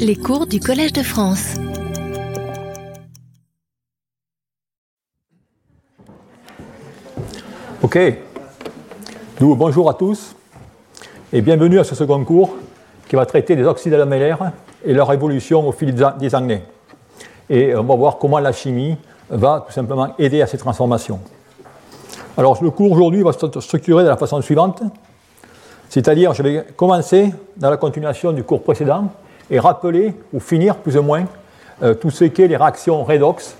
Les cours du Collège de France. Ok. Bonjour à tous et bienvenue à ce second cours qui va traiter des oxydes lamellaires et leur évolution au fil des années. Et on va voir comment la chimie va tout simplement aider à ces transformations. Alors le cours aujourd'hui va se structurer de la façon suivante, c'est-à-dire je vais commencer dans la continuation du cours précédent et rappeler ou finir plus ou moins euh, tout ce qu'est les réactions redox,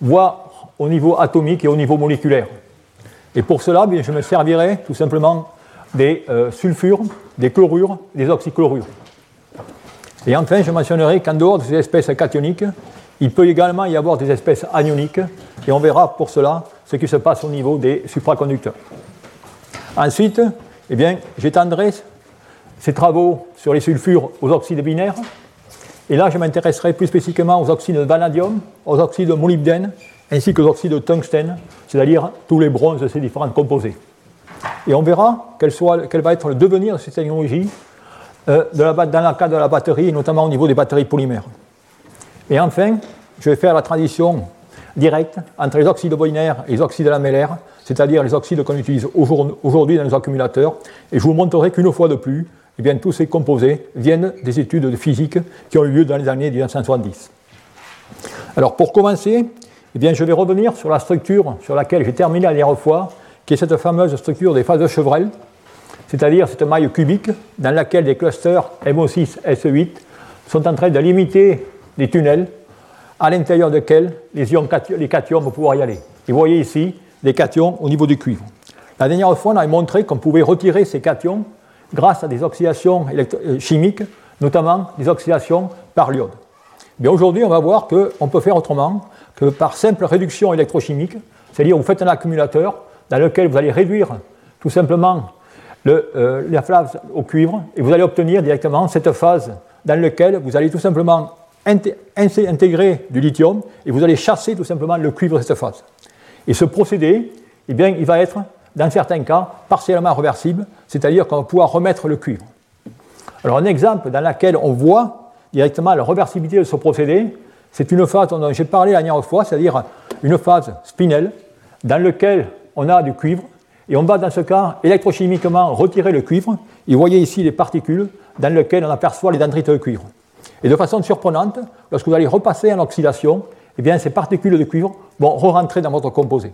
voire au niveau atomique et au niveau moléculaire. Et pour cela, bien, je me servirai tout simplement des euh, sulfures, des chlorures, des oxychlorures. Et enfin, je mentionnerai qu'en dehors de ces espèces cationiques, il peut également y avoir des espèces anioniques, et on verra pour cela ce qui se passe au niveau des supraconducteurs. Ensuite, eh j'étendrai ces travaux sur les sulfures aux oxydes binaires, et là, je m'intéresserai plus spécifiquement aux oxydes de vanadium, aux oxydes de molybdène, ainsi qu'aux oxydes de tungstène, c'est-à-dire tous les bronzes de ces différentes composés. Et on verra quel, va être le devenir de ces technologies euh, dans le cadre de la batterie, et notamment au niveau des batteries polymères. Et enfin, je vais faire la transition directe entre les oxydes binaires et les oxydes lamellaires, c'est-à-dire les oxydes qu'on utilise aujourd'hui dans nos accumulateurs, et je vous montrerai qu'une fois de plus, eh bien, tous ces composés viennent des études de physique qui ont eu lieu dans les années 1970. Alors pour commencer, eh bien, je vais revenir sur la structure sur laquelle j'ai terminé la dernière fois, qui est cette fameuse structure des phases de Chevrel, c'est-à-dire cette maille cubique dans laquelle des clusters MO6, SE8 sont en train de limiter des tunnels à l'intérieur desquels les, ions les cations vont pouvoir y aller. Vous voyez ici les cations au niveau du cuivre. La dernière fois, on avait montré qu'on pouvait retirer ces cations grâce à des oxydations euh, chimiques, notamment des oxydations par l'iode. Mais aujourd'hui, on va voir qu'on peut faire autrement que par simple réduction électrochimique, c'est-à-dire vous faites un accumulateur dans lequel vous allez réduire tout simplement le, euh, la phase au cuivre et vous allez obtenir directement cette phase dans laquelle vous allez tout simplement intégrer du lithium et vous allez chasser tout simplement le cuivre de cette phase. Et ce procédé, eh bien, il va être, dans certains cas, partiellement réversible, c'est-à-dire qu'on va pouvoir remettre le cuivre. Alors un exemple dans lequel on voit directement la réversibilité de ce procédé, c'est une phase dont j'ai parlé la dernière fois, c'est-à-dire une phase spinelle, dans laquelle on a du cuivre, et on va dans ce cas électrochimiquement retirer le cuivre, et vous voyez ici les particules dans lesquelles on aperçoit les dendrites de cuivre. Et de façon surprenante, lorsque vous allez repasser en oxydation, eh bien, ces particules de cuivre vont re-rentrer dans votre composé.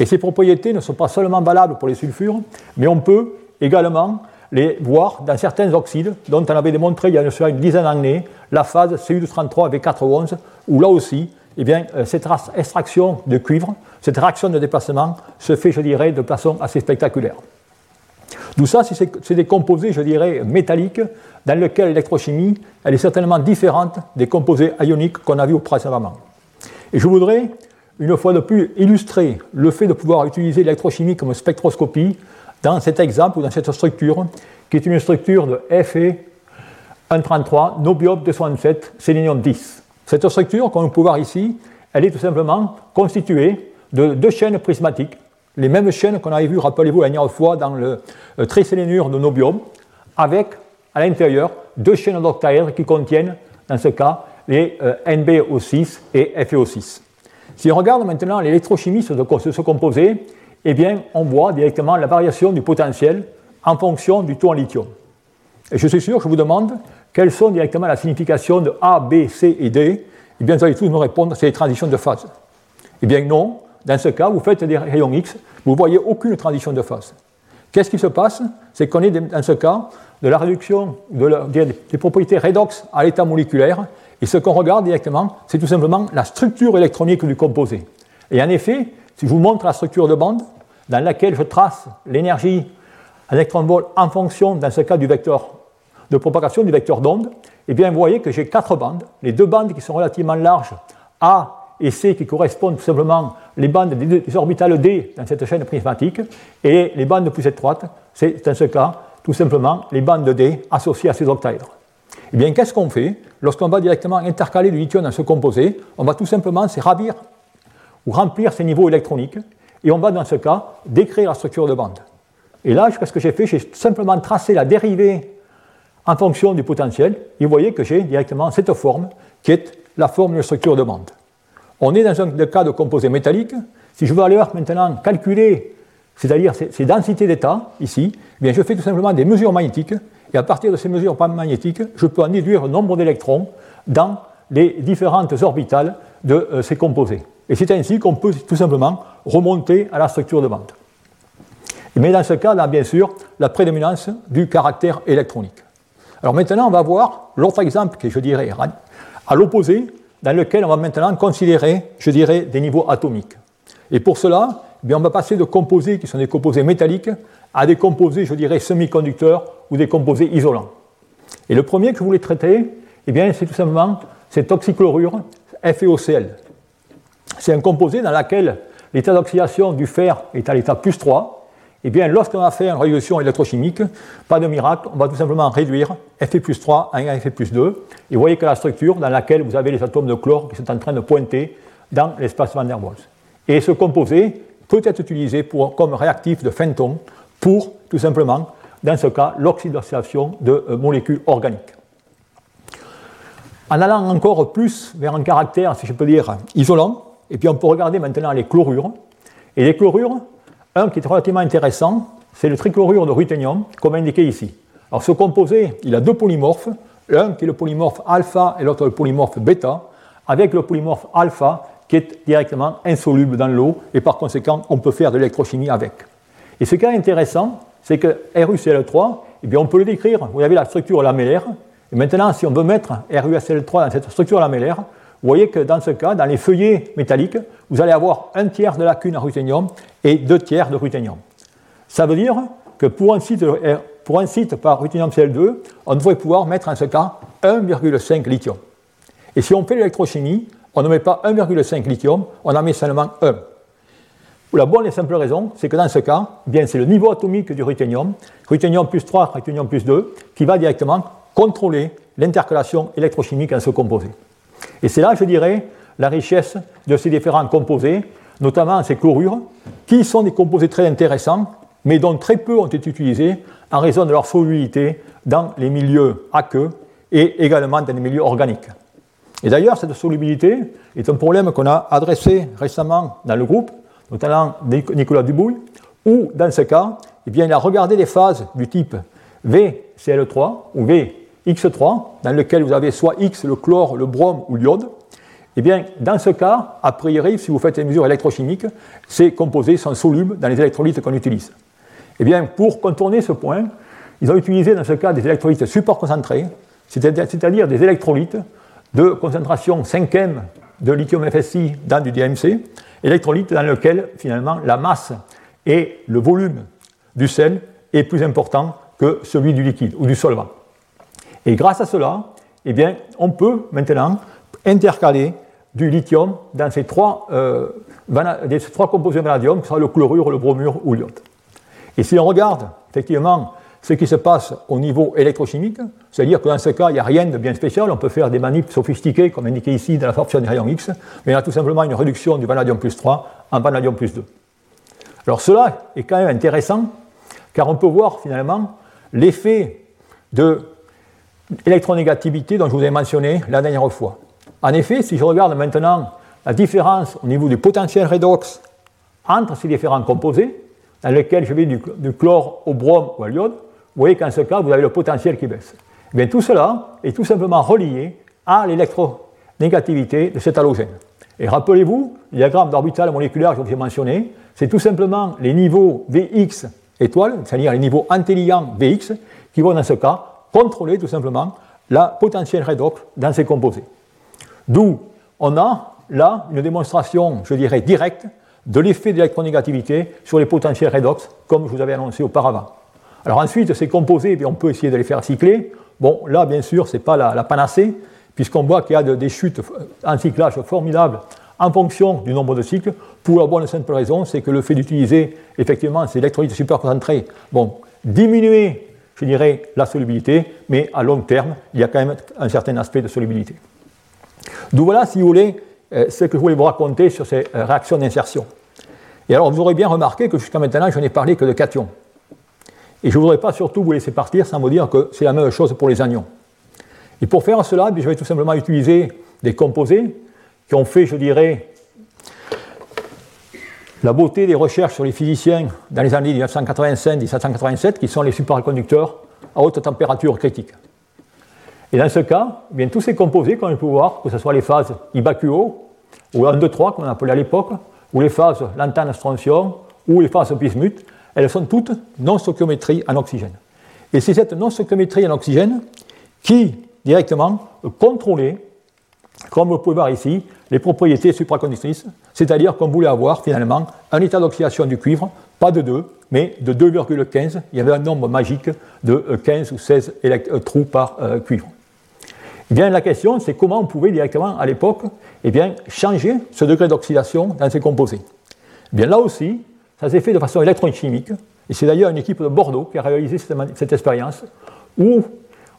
Et ces propriétés ne sont pas seulement valables pour les sulfures, mais on peut également les voir dans certains oxydes, dont on avait démontré il y a une dizaine d'années la phase Cu233 avec 411, où là aussi, eh bien, euh, cette extraction de cuivre, cette réaction de déplacement se fait, je dirais, de façon assez spectaculaire. D'où ça, c'est des composés, je dirais, métalliques, dans lesquels l'électrochimie, elle est certainement différente des composés ioniques qu'on a vus précédemment. Et je voudrais, une fois de plus, illustrer le fait de pouvoir utiliser l'électrochimie comme spectroscopie dans cet exemple ou dans cette structure, qui est une structure de Fe 133, nobium 267, sélénium 10. Cette structure, comme on peut voir ici, elle est tout simplement constituée de deux chaînes prismatiques, les mêmes chaînes qu'on avait vues, rappelez-vous, la dernière fois dans le euh, trisélénure de nobium, avec à l'intérieur deux chaînes d'octaèdres qui contiennent, dans ce cas, les euh, NbO6 et FeO6. Si on regarde maintenant l'électrochimie de ce composé, eh bien, on voit directement la variation du potentiel en fonction du taux en lithium. Et je suis sûr je vous demande quelles sont directement la signification de A, B, C et D? Eh bien, vous allez tous me répondre, c'est les transitions de phase. Eh bien, non. Dans ce cas, vous faites des rayons X, vous ne voyez aucune transition de phase. Qu'est-ce qui se passe? C'est qu'on est dans ce cas de la réduction des propriétés redox à l'état moléculaire, et ce qu'on regarde directement, c'est tout simplement la structure électronique du composé. Et en effet, si je vous montre la structure de bande, dans laquelle je trace l'énergie électron-volt en fonction, dans ce cas, du vecteur de propagation, du vecteur d'onde, eh bien, vous voyez que j'ai quatre bandes. Les deux bandes qui sont relativement larges, A et C, qui correspondent tout simplement les bandes des orbitales D dans cette chaîne prismatique, et les bandes plus étroites, c'est dans ce cas tout simplement les bandes D associées à ces octaèdres. Eh bien, qu'est-ce qu'on fait Lorsqu'on va directement intercaler du lithium dans ce composé, on va tout simplement se ravir ou remplir ces niveaux électroniques, et on va dans ce cas décrire la structure de bande. Et là, ce que j'ai fait, j'ai simplement tracé la dérivée en fonction du potentiel. Et vous voyez que j'ai directement cette forme qui est la forme de structure de bande. On est dans un cas de composé métallique. Si je veux aller maintenant calculer, c'est-à-dire ces, densités d'état, ici, eh bien je fais tout simplement des mesures magnétiques, et à partir de ces mesures magnétiques, je peux en déduire le nombre d'électrons dans les différentes orbitales de euh, ces composés. Et c'est ainsi qu'on peut tout simplement remonter à la structure de bande. Mais dans ce cas, là, bien sûr, la prédominance du caractère électronique. Alors maintenant, on va voir l'autre exemple que je dirais à l'opposé, dans lequel on va maintenant considérer, je dirais, des niveaux atomiques. Et pour cela, eh bien, on va passer de composés qui sont des composés métalliques à des composés, je dirais, semi-conducteurs ou des composés isolants. Et le premier que je voulais traiter, eh c'est tout simplement cette oxychlorure FeOCl. C'est un composé dans lequel l'état d'oxydation du fer est à l'état plus 3, eh bien, lorsqu'on va faire une résolution électrochimique, pas de miracle, on va tout simplement réduire Fe plus 3 à 1 Fe plus 2. Et vous voyez que la structure dans laquelle vous avez les atomes de chlore qui sont en train de pointer dans l'espace Van der Waals. Et ce composé peut être utilisé pour, comme réactif de Fenton pour, tout simplement, dans ce cas, l'oxydation de euh, molécules organiques. En allant encore plus vers un caractère, si je peux dire, isolant, et puis on peut regarder maintenant les chlorures. Et les chlorures, un qui est relativement intéressant, c'est le trichlorure de ruthénium, comme indiqué ici. Alors ce composé, il a deux polymorphes, l'un qui est le polymorphe alpha et l'autre le polymorphe bêta, avec le polymorphe alpha qui est directement insoluble dans l'eau et par conséquent on peut faire de l'électrochimie avec. Et ce qui est intéressant, c'est que RuCl3, eh bien, on peut le décrire, vous avez la structure lamellaire, et maintenant si on veut mettre RuCl3 dans cette structure lamellaire, vous voyez que dans ce cas, dans les feuillets métalliques, vous allez avoir un tiers de lacune à ruthénium et deux tiers de ruthénium. Ça veut dire que pour un site, pour par ruthénium Cl2, on devrait pouvoir mettre en ce cas 1,5 lithium. Et si on fait l'électrochimie, on ne met pas 1,5 lithium, on en met seulement 1. La bonne et simple raison, c'est que dans ce cas, eh bien c'est le niveau atomique du ruthénium, ruthénium plus 3, ruthénium plus 2, qui va directement contrôler l'intercalation électrochimique en ce composé. Et c'est là, je dirais, la richesse de ces différents composés, notamment ces chlorures, qui sont des composés très intéressants, mais dont très peu ont été utilisés en raison de leur solubilité dans les milieux aqueux et également dans les milieux organiques. Et d'ailleurs, cette solubilité est un problème qu'on a adressé récemment dans le groupe, notamment Nicolas Dubouille, où, dans ce cas, eh bien, il a regardé des phases du type VCl3 ou V X3, dans lequel vous avez soit X, le chlore, le brome ou l'iode, eh bien, dans ce cas, a priori, si vous faites des mesures électrochimiques, ces composés sont solubles dans les électrolytes qu'on utilise. Eh bien, pour contourner ce point, ils ont utilisé dans ce cas des électrolytes super concentrés, c'est-à-dire des électrolytes de concentration 5e de lithium FSI dans du DMC, électrolytes dans lequel finalement la masse et le volume du sel est plus important que celui du liquide ou du solvant. Et grâce à cela, eh bien, on peut maintenant intercaler du lithium dans ces trois, euh, trois composés de vanadium, que sont le chlorure, le bromure ou l'iode. Et si on regarde effectivement ce qui se passe au niveau électrochimique, c'est-à-dire que dans ce cas, il n'y a rien de bien spécial, on peut faire des manips sophistiquées, comme indiqué ici dans la fonction des rayons X, mais on a tout simplement une réduction du vanadium plus 3 en vanadium plus 2. Alors cela est quand même intéressant, car on peut voir finalement l'effet de électronégativité dont je vous ai mentionné la dernière fois. En effet, si je regarde maintenant la différence au niveau du potentiel redox entre ces différents composés, dans lesquels je vais du, chlore au brome ou à l'iode, vous voyez qu'en ce cas, vous avez le potentiel qui baisse. Eh bien, tout cela est tout simplement relié à l'électronégativité de cet halogène. Et rappelez-vous, le diagramme d'orbital moléculaire que je vous ai mentionné, c'est tout simplement les niveaux Vx étoiles, c'est-à-dire les niveaux intelligents Vx, qui vont dans ce cas contrôler tout simplement la potentielle redox dans ces composés. D'où on a là une démonstration, je dirais, directe de l'effet d'électronégativité sur les potentiels redox, comme je vous avais annoncé auparavant. Alors ensuite, ces composés, on peut essayer de les faire cycler. Bon, là, bien sûr, ce n'est pas la, panacée, puisqu'on voit qu'il y a des chutes en cyclage formidables en fonction du nombre de cycles, pour la bonne simple raison, c'est que le fait d'utiliser effectivement ces électrolytes superconcentrés, bon, diminuer je dirais, la solubilité, mais à long terme, il y a quand même un certain aspect de solubilité. D'où voilà, si vous voulez, euh, ce que je voulais vous raconter sur ces euh, réactions d'insertion. Et alors, vous aurez bien remarqué que jusqu'à maintenant, je n'ai parlé que de cations. Et je ne voudrais pas surtout vous laisser partir sans vous dire que c'est la même chose pour les anions. Et pour faire cela, je vais tout simplement utiliser des composés qui ont fait, je dirais, la beauté des recherches sur les physiciens dans les années 1985-1787, qui sont les superconducteurs à haute température critique. Et dans ce cas, eh bien, tous ces composés, comme on peut voir, que ce soit les phases IBAQO, ou 1, 2, 3, qu'on appelait à l'époque, ou les phases lantane-strontium, ou les phases bismuth, elles sont toutes non-stoichiométrie en oxygène. Et c'est cette non-stoichiométrie en oxygène qui, directement, contrôlait, comme vous pouvez voir ici, les propriétés supraconductrices, c'est-à-dire qu'on voulait avoir finalement un état d'oxydation du cuivre, pas de 2, mais de 2,15. Il y avait un nombre magique de 15 ou 16 euh, trous par euh, cuivre. Eh bien, la question, c'est comment on pouvait directement, à l'époque, eh bien, changer ce degré d'oxydation dans ces composés. Eh bien, là aussi, ça s'est fait de façon électrochimique, et c'est d'ailleurs une équipe de Bordeaux qui a réalisé cette, expérience, où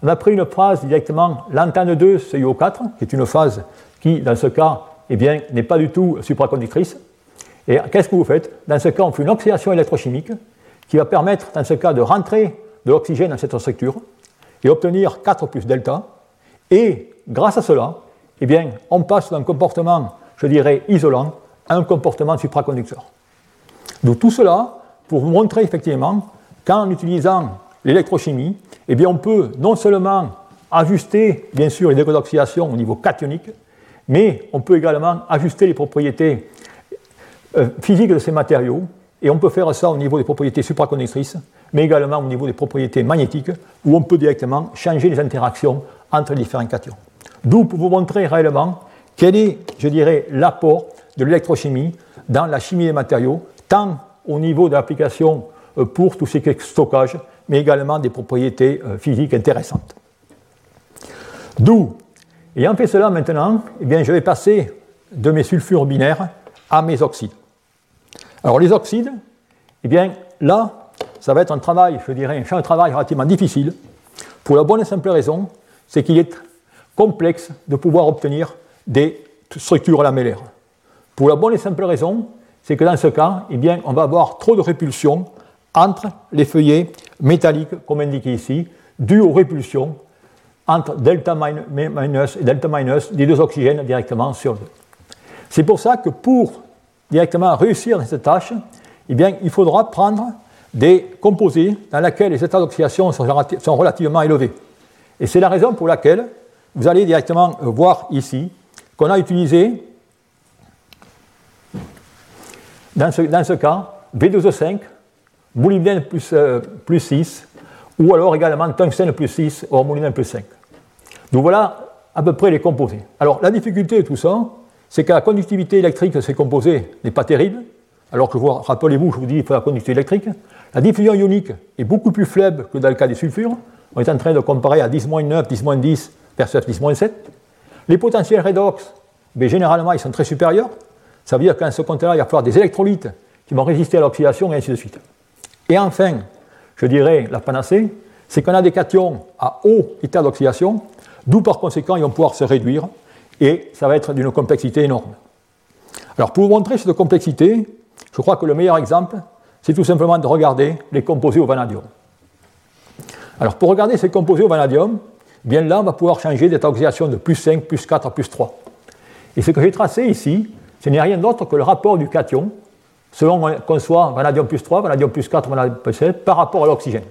on a pris une phase directement, l'antenne 2 CiO4, qui est une phase qui, dans ce cas, eh n'est pas du tout supraconductrice. Et qu'est-ce que vous faites? Dans ce cas, on fait une oxydation électrochimique qui va permettre, dans ce cas, de rentrer de l'oxygène dans cette structure et obtenir 4 plus delta, et grâce à cela, eh bien, on passe d'un comportement, je dirais, isolant à un comportement supraconducteur. Donc tout cela pour vous montrer effectivement qu'en utilisant l'électrochimie, eh bien, on peut non seulement ajuster, bien sûr, les degrés d'oxydation au niveau cationique, mais on peut également ajuster les propriétés euh, physiques de ces matériaux, et on peut faire ça au niveau des propriétés supraconductrices, mais également au niveau des propriétés magnétiques, où on peut directement changer les interactions entre les différents cations. D'où pour vous montrer réellement quel est, je dirais, l'apport de l'électrochimie dans la chimie des matériaux, au niveau de l'application euh, pour tout ce qui est stockage, mais également des propriétés euh, physiques intéressantes. D'où, ayant fait cela maintenant, eh bien, je vais passer de mes sulfures binaires à mes oxydes. Alors les oxydes, eh bien, là, ça va être un travail, je dirais, un champ de travail relativement difficile, pour la bonne et simple raison c'est qu'il est complexe de pouvoir obtenir des structures lamellaires. Pour la bonne et simple raison, c'est que dans ce cas, eh bien, on va avoir trop de répulsion entre les feuillets métalliques, comme indiqué ici, dues aux répulsions entre delta minus et delta minus des deux oxygènes directement sur deux. C'est pour ça que pour directement réussir dans cette tâche, eh bien, il faudra prendre des composés dans lesquels les états d'oxydation sont relativement élevés. Et c'est la raison pour laquelle vous allez directement voir ici qu'on a utilisé, dans ce, cas, V2O5, molybdène plus, euh, plus 6, ou alors également tungstène plus 6, ou molybdène plus 5. Donc voilà à peu près les composés. Alors la difficulté de tout ça, c'est que la conductivité électrique de ces composés n'est pas terrible, alors que rappelez-vous, je vous dis qu'il faut la conductivité électrique. La diffusion ionique est beaucoup plus faible que dans le cas des sulfures, on est en train de comparer à 10-9, 10-10 versus 10-7. Les potentiels redox, mais généralement, ils sont très supérieurs. Ça veut dire qu'en ce compte-là, il va falloir des électrolytes qui vont résister à l'oxydation et ainsi de suite. Et enfin, je dirais la panacée, c'est qu'on a des cations à haut état d'oxydation, d'où par conséquent ils vont pouvoir se réduire, et ça va être d'une complexité énorme. Alors pour vous montrer cette complexité, je crois que le meilleur exemple, c'est tout simplement de regarder les composés au vanadium. Alors pour regarder ces composés au vanadium, bien là, on va pouvoir changer d'état d'oxydation de plus 5, plus 4 à plus 3. Et ce que j'ai tracé ici, ce n'est rien d'autre que le rapport du cation, selon qu'on soit vanadium plus 3, vanadium plus 4, vanadium plus 7, par rapport à l'oxygène.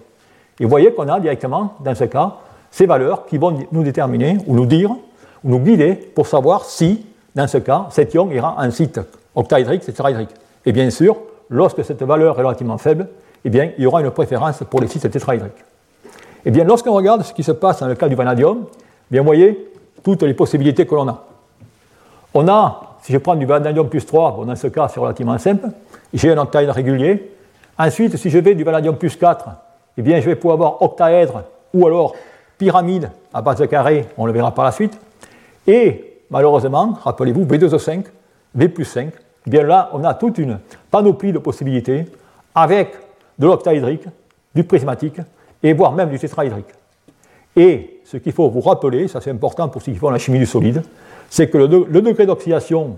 Et vous voyez qu'on a directement, dans ce cas, ces valeurs qui vont nous déterminer, ou nous dire, ou nous guider pour savoir si, dans ce cas, cet ion ira en site octaédrique, tétraédrique. Et bien sûr, lorsque cette valeur est relativement faible, eh bien, il y aura une préférence pour les sites tétraédriques. Eh bien, lorsqu'on regarde ce qui se passe dans le cas du vanadium, bien, vous voyez toutes les possibilités que l'on a. On a, si je prends du vanadium plus 3, bon, dans ce cas, c'est relativement simple, j'ai un octaèdre régulier. Ensuite, si je vais du vanadium plus 4, eh bien, je vais pouvoir avoir octaèdre ou alors pyramide à base de carré, on le verra par la suite. Et malheureusement, rappelez-vous, V2O5, V plus 5, eh bien là, on a toute une panoplie de possibilités avec de l'octaédrique, du prismatique, et voire même du tétraédrique. Et ce qu'il faut vous rappeler, ça c'est important pour ceux qui font la chimie du solide, c'est que le, degré d'oxydation,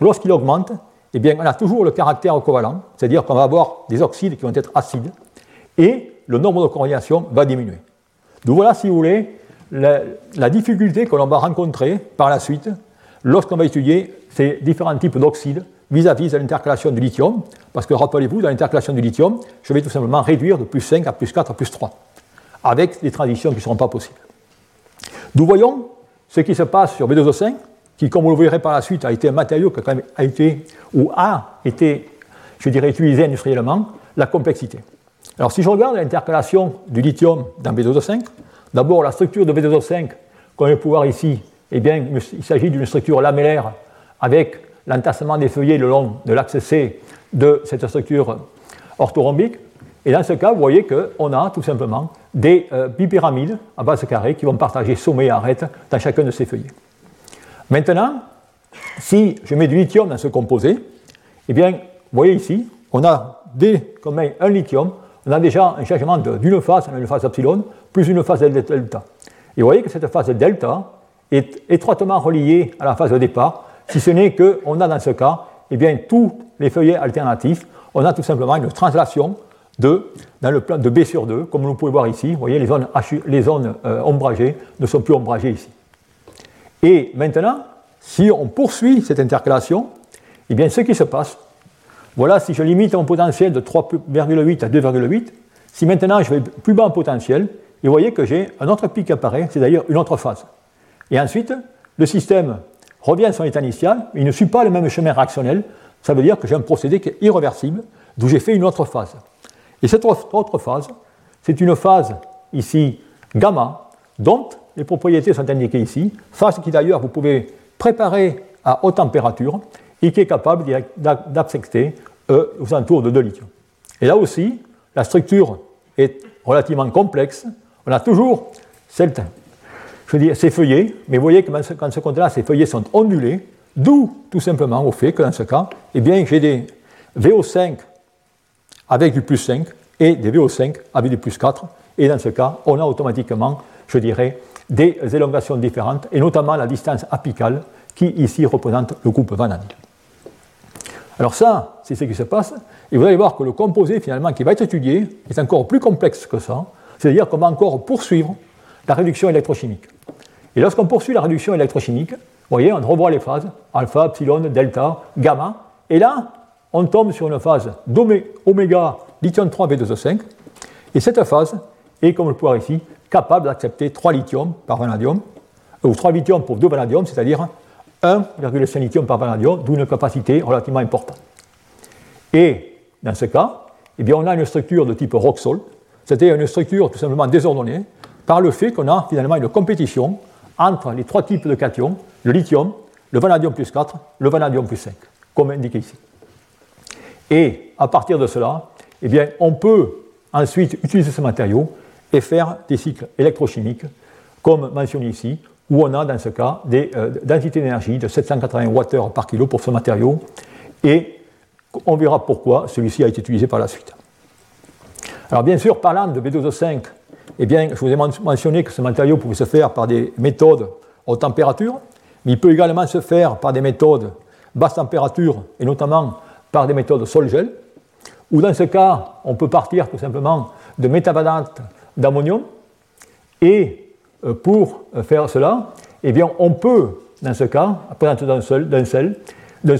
lorsqu'il augmente, eh bien, on a toujours le caractère covalent, c'est-à-dire qu'on va avoir des oxydes qui vont être acides, et le nombre de coordinations va diminuer. Donc voilà, si vous voulez, la, difficulté que l'on va rencontrer par la suite lorsqu'on va étudier ces différents types d'oxydes vis-à-vis de l'intercalation du lithium, parce que rappelez-vous, dans l'intercalation du lithium, je vais tout simplement réduire de plus 5 à plus 4 à plus 3, avec des transitions qui ne seront pas possibles. Nous voyons ce qui se passe sur B2O5, qui, comme vous le verrez par la suite, a été un matériau qui a, quand même été, ou a été, je dirais, utilisé industriellement, la complexité. Alors si je regarde l'intercalation du lithium dans B2O5, d'abord la structure de B2O5, qu'on va pouvoir ici, eh bien, il s'agit d'une structure lamellaire avec l'entassement des feuillets le long de l'axe C de cette structure orthorhombique. Et dans ce cas, vous voyez qu'on a tout simplement des euh, bipyramides à base carrée qui vont partager sommet et arête dans chacun de ces feuillets. Maintenant, si je mets du lithium dans ce composé, eh bien, vous voyez ici, on a dès qu'on met un lithium, on a déjà un changement d'une phase, une phase epsilon, plus une phase delta. Et vous voyez que cette phase delta est étroitement reliée à la phase de départ, si ce n'est qu'on a dans ce cas, eh bien, tous les feuillets alternatifs, on a tout simplement une translation de, dans le plan de B sur 2, comme vous pouvez voir ici. Vous voyez, les zones, les zones euh, ombragées ne sont plus ombragées ici. Et maintenant, si on poursuit cette intercalation, eh bien, ce qui se passe, voilà, si je limite mon potentiel de 3,8 à 2,8, si maintenant je vais plus bas en potentiel, vous voyez que j'ai un autre pic qui apparaît, c'est d'ailleurs une autre phase. Et ensuite, le système revient à son état initial, il ne suit pas le même chemin réactionnel, ça veut dire que j'ai un procédé qui est irréversible, d'où j'ai fait une autre phase. Et cette autre phase, c'est une phase ici gamma, dont les propriétés sont indiquées ici, phase qui d'ailleurs vous pouvez préparer à haute température et qui est capable d'accepter euh, aux alentours de 2 lithium. Et là aussi, la structure est relativement complexe. On a toujours cette, je dire, ces feuillets, mais vous voyez que dans ce, ce là ces feuillets sont ondulés, d'où tout simplement au fait que dans ce cas, eh j'ai des VO5 avec du plus 5 et des VO5 avec du plus 4. Et dans ce cas, on a automatiquement, je dirais, des élongations différentes, et notamment la distance apicale, qui ici représente le groupe vanadine. Alors ça, c'est ce qui se passe, et vous allez voir que le composé finalement qui va être étudié est encore plus complexe que ça, c'est-à-dire qu'on va encore poursuivre la réduction électrochimique. Et lorsqu'on poursuit la réduction électrochimique, vous voyez, on revoit les phases, alpha, epsilon, delta, gamma, et là, on tombe sur une phase d'oméga lithium 3 B2O5, et cette phase est, comme le pouvoir ici, capable d'accepter 3 lithiums par vanadium, ou 3 lithiums pour 2 vanadium, c'est-à-dire 1,5 lithium par vanadium, d'où une capacité relativement importante. Et dans ce cas, eh bien, on a une structure de type salt, c'est-à-dire une structure tout simplement désordonnée par le fait qu'on a finalement une compétition entre les trois types de cations, le lithium, le vanadium plus 4, le vanadium plus 5, comme indiqué ici. Et à partir de cela, eh bien, on peut ensuite utiliser ce matériau et faire des cycles électrochimiques, comme mentionné ici, où on a dans ce cas des euh, densités d'énergie de 780 Wh par kilo pour ce matériau, et on verra pourquoi celui-ci a été utilisé par la suite. Alors bien sûr, parlant de B2O5, eh bien, je vous ai mentionné que ce matériau pouvait se faire par des méthodes haute température, mais il peut également se faire par des méthodes basse température, et notamment par des méthodes sol-gel, ou dans ce cas, on peut partir tout simplement de métavalente d'ammonium, et euh, pour euh, faire cela, eh bien, on peut, dans ce cas, à partir d'un seul, d'un sel, d'un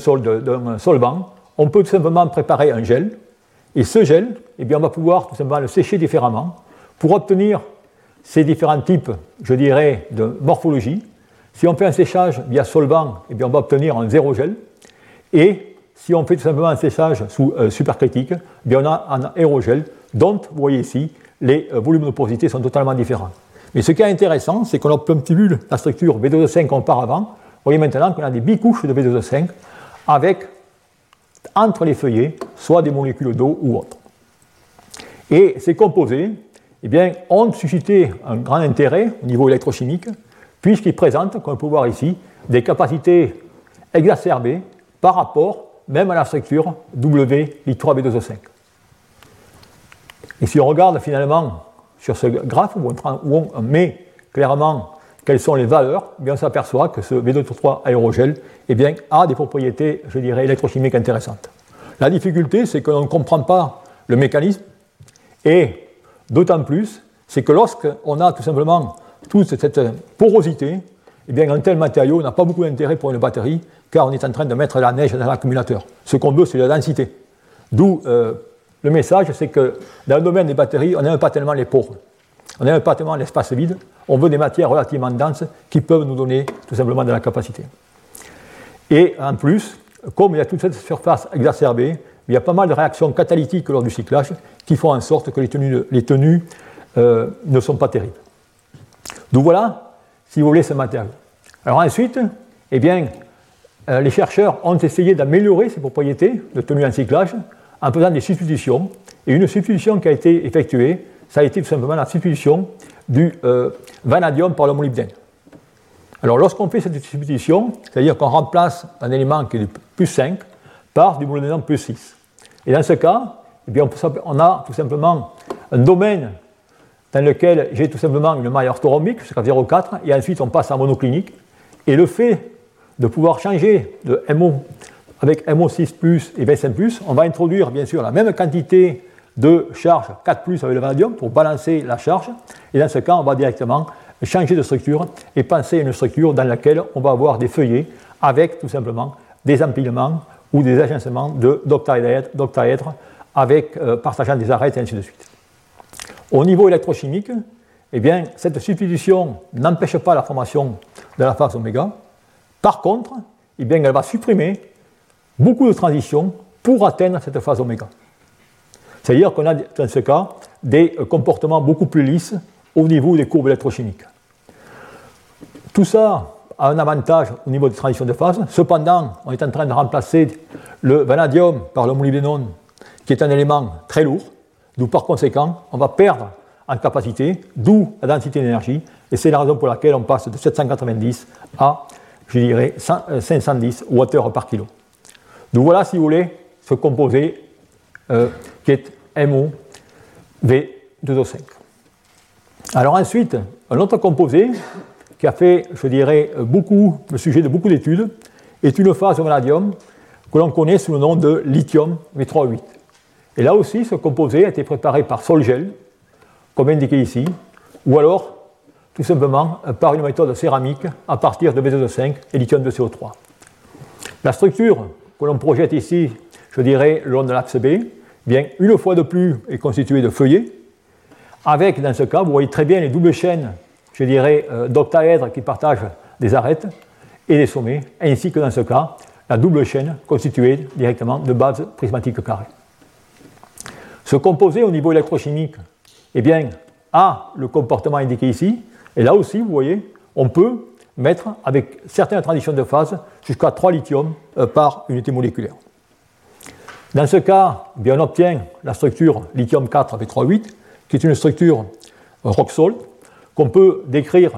solvant, on peut tout simplement préparer un gel, et ce gel, eh bien, on va pouvoir tout simplement le sécher différemment pour obtenir ces différents types, je dirais, de morphologie. Si on fait un séchage via solvant, eh bien, on va obtenir un zéro gel, et si on fait tout simplement un séchage sous euh, supercritique, eh bien, on a un aérogel, dont, vous voyez ici, les volumes de porosité sont totalement différents. Mais ce qui est intéressant, c'est qu'on obtenu la structure B2O5 auparavant. Vous voyez maintenant qu'on a des bicouches de B2O5 avec, entre les feuillets, soit des molécules d'eau ou autres. Et ces composés eh bien, ont suscité un grand intérêt au niveau électrochimique, puisqu'ils présentent, comme on peut voir ici, des capacités exacerbées par rapport même à la structure W-I3B2O5. Et si on regarde finalement sur ce graphe où on, met clairement quelles sont les valeurs, eh bien on s'aperçoit que ce V2O3 aérogel eh bien, a des propriétés, je dirais, électrochimiques intéressantes. La difficulté, c'est que l'on ne comprend pas le mécanisme et d'autant plus, c'est que lorsqu'on a tout simplement toute cette porosité, eh bien, un tel matériau n'a pas beaucoup d'intérêt pour une batterie, car on est en train de mettre la neige dans l'accumulateur. Ce qu'on veut, c'est la densité. D'où euh, le message, c'est que dans le domaine des batteries, on n'aime pas tellement les pores. On n'aime pas tellement l'espace vide. On veut des matières relativement denses qui peuvent nous donner tout simplement de la capacité. Et en plus, comme il y a toute cette surface exacerbée, il y a pas mal de réactions catalytiques lors du cyclage qui font en sorte que les tenues, euh, ne sont pas terribles. Donc voilà, si vous voulez, ce matériau. Alors ensuite, eh bien, euh, les chercheurs ont essayé d'améliorer ces propriétés de tenue en cyclage en faisant des substitutions. Et une substitution qui a été effectuée, ça a été tout simplement la substitution du euh, vanadium par le molybdène. Alors lorsqu'on fait cette substitution, c'est-à-dire qu'on remplace un élément qui est plus 5 par du molybdène plus 6. Et dans ce cas, eh bien, on a tout simplement un domaine dans lequel j'ai tout simplement une maille orthorhombique jusqu'à 0,4 et ensuite on passe en monoclinique. Et le fait de pouvoir changer de MO avec MO6 et V5 on va introduire bien sûr la même quantité de charge 4 avec le vanadium pour balancer la charge. Et dans ce cas, on va directement changer de structure et penser à une structure dans laquelle on va avoir des feuillets avec tout simplement des empilements ou des agencements d'octaèdres avec euh, partageant des arêtes et ainsi de suite. Au niveau électrochimique, eh bien, cette substitution n'empêche pas la formation de la phase oméga. Par contre, eh bien, elle va supprimer beaucoup de transitions pour atteindre cette phase oméga. C'est-à-dire qu'on a dans ce cas des comportements beaucoup plus lisses au niveau des courbes électrochimiques. Tout ça a un avantage au niveau des transitions de phase. Cependant, on est en train de remplacer le vanadium par le molybdénone, qui est un élément très lourd, d'où par conséquent, on va perdre en capacité, d'où la densité d'énergie, et c'est la raison pour laquelle on passe de 790 à, je dirais, 510 euh, Wh par kilo. Donc voilà, si vous voulez, ce composé euh, qui est MoV2O5. Alors ensuite, un autre composé qui a fait, je dirais, beaucoup, le sujet de beaucoup d'études, est une phase au vanadium que l'on connaît sous le nom de lithium V38. Et là aussi, ce composé a été préparé par Solgel, comme indiqué ici, ou alors tout simplement par une méthode céramique à partir de B2O5 et lithium de CO3. La structure que l'on projette ici, je dirais, le long de l'axe B, bien, une fois de plus, est constituée de feuillets, avec, dans ce cas, vous voyez très bien les doubles chaînes je dirais, euh, d'octaèdres qui partagent des arêtes et des sommets, ainsi que dans ce cas, la double chaîne constituée directement de bases prismatiques carrées. Ce composé au niveau électrochimique eh bien, a le comportement indiqué ici, et là aussi, vous voyez, on peut mettre avec certaines transitions de phase jusqu'à 3 lithiums euh, par unité moléculaire. Dans ce cas, bien, on obtient la structure lithium 4 avec 3,8, qui est une structure rock salt, qu'on peut décrire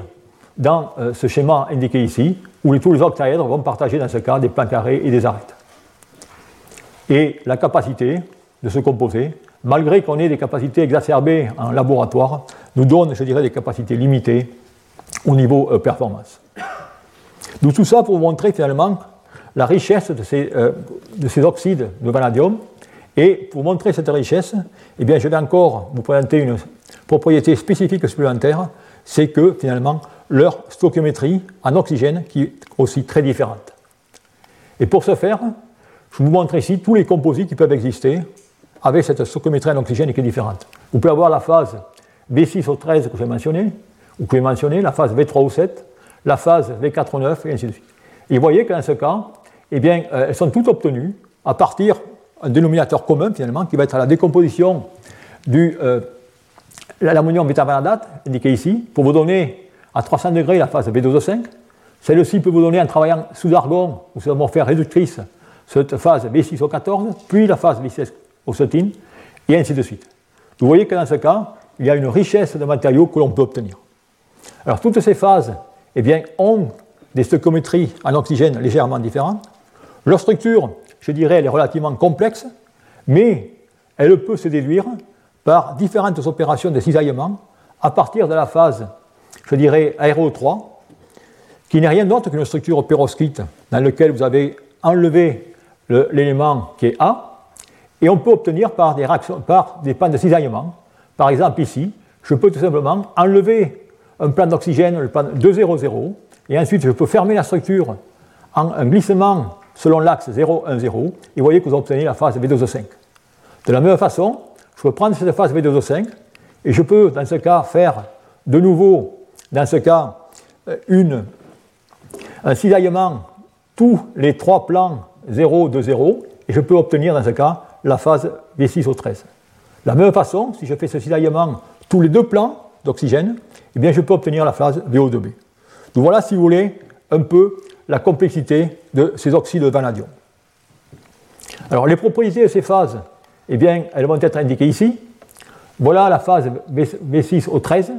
dans euh, ce schéma indiqué ici, où tous les octaèdres vont partager dans ce cas des plans carrés et des arêtes. Et la capacité de ce composé, malgré qu'on ait des capacités exacerbées en laboratoire, nous donne, je dirais, des capacités limitées au niveau euh, performance. Donc tout ça pour vous montrer finalement la richesse de ces, euh, de ces, oxydes de vanadium. Et pour montrer cette richesse, eh bien, je vais encore vous présenter une propriété spécifique supplémentaire c'est que finalement leur stoichiométrie en oxygène qui est aussi très différente. Et pour ce faire, je vous montre ici tous les composites qui peuvent exister avec cette stoichiométrie en oxygène qui est différente. Vous pouvez avoir la phase V6 au 13 que j'ai mentionné, ou que j'ai mentionné, la phase V3 au 7, la phase V4 au 9, et ainsi de suite. Et vous voyez que ce cas, eh bien, euh, elles sont toutes obtenues à partir d'un dénominateur commun, finalement, qui va être la décomposition du euh, l'ammonium indiqué ici, pour vous donner à 300 degrés la phase B2O5. Celle-ci peut vous donner, en travaillant sous argon ou sous atmosphère réductrice, cette phase B6O14, puis la phase B6O17, et ainsi de suite. Vous voyez que dans ce cas, il y a une richesse de matériaux que l'on peut obtenir. Alors, toutes ces phases eh bien, ont des stoichiométries en oxygène légèrement différentes. Leur structure, je dirais, elle est relativement complexe, mais elle peut se déduire par différentes opérations de cisaillement à partir de la phase, je dirais, aéro 3, qui n'est rien d'autre qu'une structure perovskite dans laquelle vous avez enlevé l'élément qui est A, et on peut obtenir par des, réactions, par des pannes de cisaillement, par exemple ici, je peux tout simplement enlever un plan d'oxygène, le plan 2,0,0, et ensuite je peux fermer la structure en un glissement selon l'axe 0, 1, 0, et vous voyez que vous obtenez la phase V2O5. De la même façon, je peux prendre cette phase V2O5, et je peux, dans ce cas, faire de nouveau, dans ce cas, euh, un cisaillement tous les trois plans 0, 2, 0, et je peux obtenir, dans ce cas, la phase V6O13. De la même façon, si je fais ce cisaillement tous les deux plans d'oxygène, eh bien, je peux obtenir la phase VO2B. Donc voilà, si vous voulez, un peu la complexité de ces oxydes de vanadium. Alors, les propriétés de ces phases, eh bien, elles vont être indiquées ici. Voilà la phase V6O13,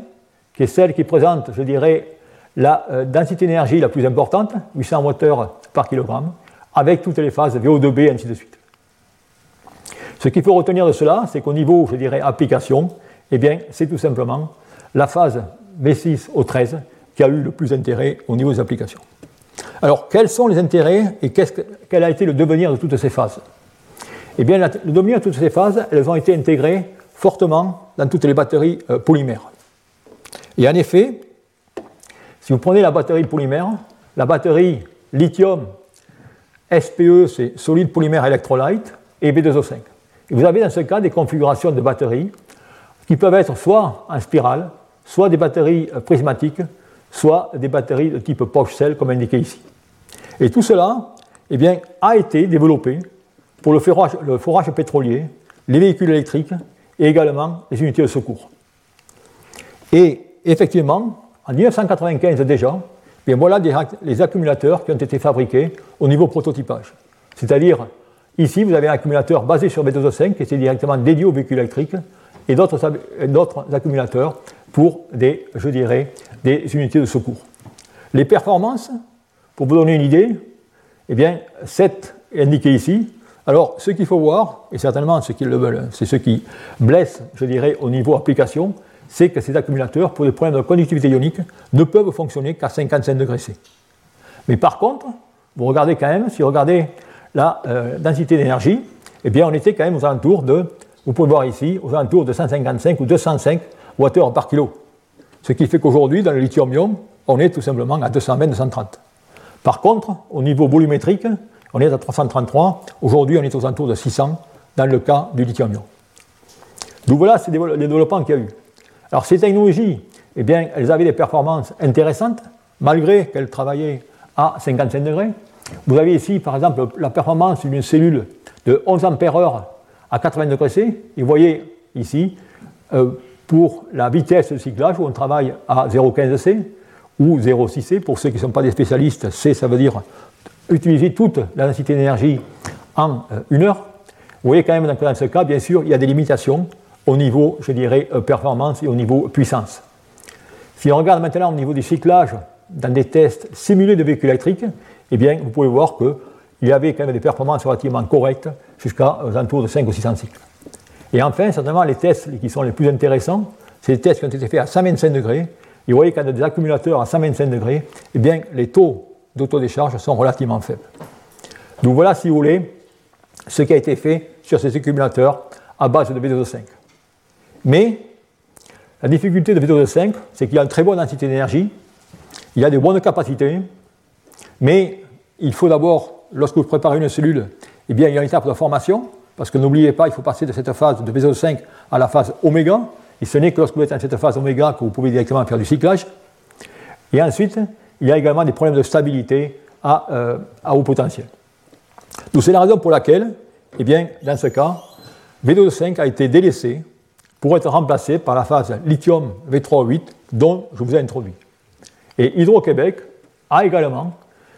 qui est celle qui présente, je dirais, la euh, densité d'énergie la plus importante, 800 moteurs par kilogramme, avec toutes les phases VO2B et ainsi de suite. Ce qu'il faut retenir de cela, c'est qu'au niveau, je dirais, application, eh bien, c'est tout simplement la phase V6 au 13 qui a eu le plus d'intérêt au niveau des applications. Alors, quels sont les intérêts et quel a été le devenir de toutes ces phases? Eh bien, le devenir de toutes ces phases, elles ont été intégrées fortement dans toutes les batteries euh, polymères. Et en effet, si vous prenez la batterie polymère, la batterie lithium SPE, c'est solide polymère électrolyte, et B2O5. Vous avez dans ce cas des configurations de batteries qui peuvent être soit en spirale, soit des batteries euh, prismatiques, soit des batteries de type poche-cell, comme indiqué ici. Et tout cela eh bien, a été développé pour le forage, pétrolier, les véhicules électriques et également les unités de secours. Et effectivement, en 1995 déjà, eh voilà les accumulateurs qui ont été fabriqués au niveau prototypage. C'est-à-dire, ici, vous avez un accumulateur basé sur B2O5 qui était directement dédié aux véhicules électriques et d'autres accumulateurs pour des, je dirais, des unités de secours. Les performances, pour vous donner une idée, eh bien, 7 est indiqué ici. Alors, ce qu'il faut voir, et certainement ce qui c'est ce qui blesse, je dirais, au niveau application, c'est que ces accumulateurs, pour des problèmes de conductivité ionique, ne peuvent fonctionner qu'à 55 degrés C. Mais par contre, vous regardez quand même, si vous regardez la euh, densité d'énergie, eh bien, on était quand même aux alentours de vous pouvez voir ici, aux alentours de 155 ou 205 Wh par kilo. Ce qui fait qu'aujourd'hui, dans le lithium-ion, on est tout simplement à 220-230. Par contre, au niveau volumétrique, on est à 333. Aujourd'hui, on est aux alentours de 600 dans le cas du lithium-ion. Donc voilà les développements qu'il y a eu. Alors ces technologies, eh bien, elles avaient des performances intéressantes, malgré qu'elles travaillaient à 55 degrés. Vous avez ici, par exemple, la performance d'une cellule de 11 ampères-heure à 80 degrés C. Et vous voyez ici, euh, pour la vitesse de cyclage, où on travaille à 0,15 C ou 0,6 C, pour ceux qui ne sont pas des spécialistes, C, ça veut dire utiliser toute la densité d'énergie en euh, une heure. Vous voyez quand même que dans ce cas, bien sûr, il y a des limitations au niveau, je dirais, euh, performance et au niveau puissance. Si on regarde maintenant au niveau du cyclage, dans des tests simulés de véhicules électriques, eh bien, vous pouvez voir que il y avait quand même des performances relativement correctes jusqu'à aux alentours de 5 ou 600 cycles. Et enfin, certainement, les tests qui sont les plus intéressants, c'est les tests qui ont été faits à 125 degrés. Et vous voyez qu'à des accumulateurs à 125 degrés, eh bien, les taux d'autodécharge sont relativement faibles. Donc voilà, si vous voulez, ce qui a été fait sur ces accumulateurs à base de V2O5. Mais la difficulté de V2O5, c'est qu'il y a une très bonne densité d'énergie, il y a de bonnes capacités, mais il faut d'abord lorsque vous préparez une cellule, eh il y a une étape de formation, parce que n'oubliez pas, il faut passer de cette phase de BSO5 à la phase oméga, et ce n'est que lorsque vous êtes dans cette phase oméga que vous pouvez directement faire du cyclage. Et ensuite, il y a également des problèmes de stabilité à, euh, haut potentiel. Donc c'est la raison pour laquelle, eh bien, dans ce cas, V2O5 a été délaissé pour être remplacé par la phase lithium V3O8 dont je vous ai introduit. Et Hydro-Québec a également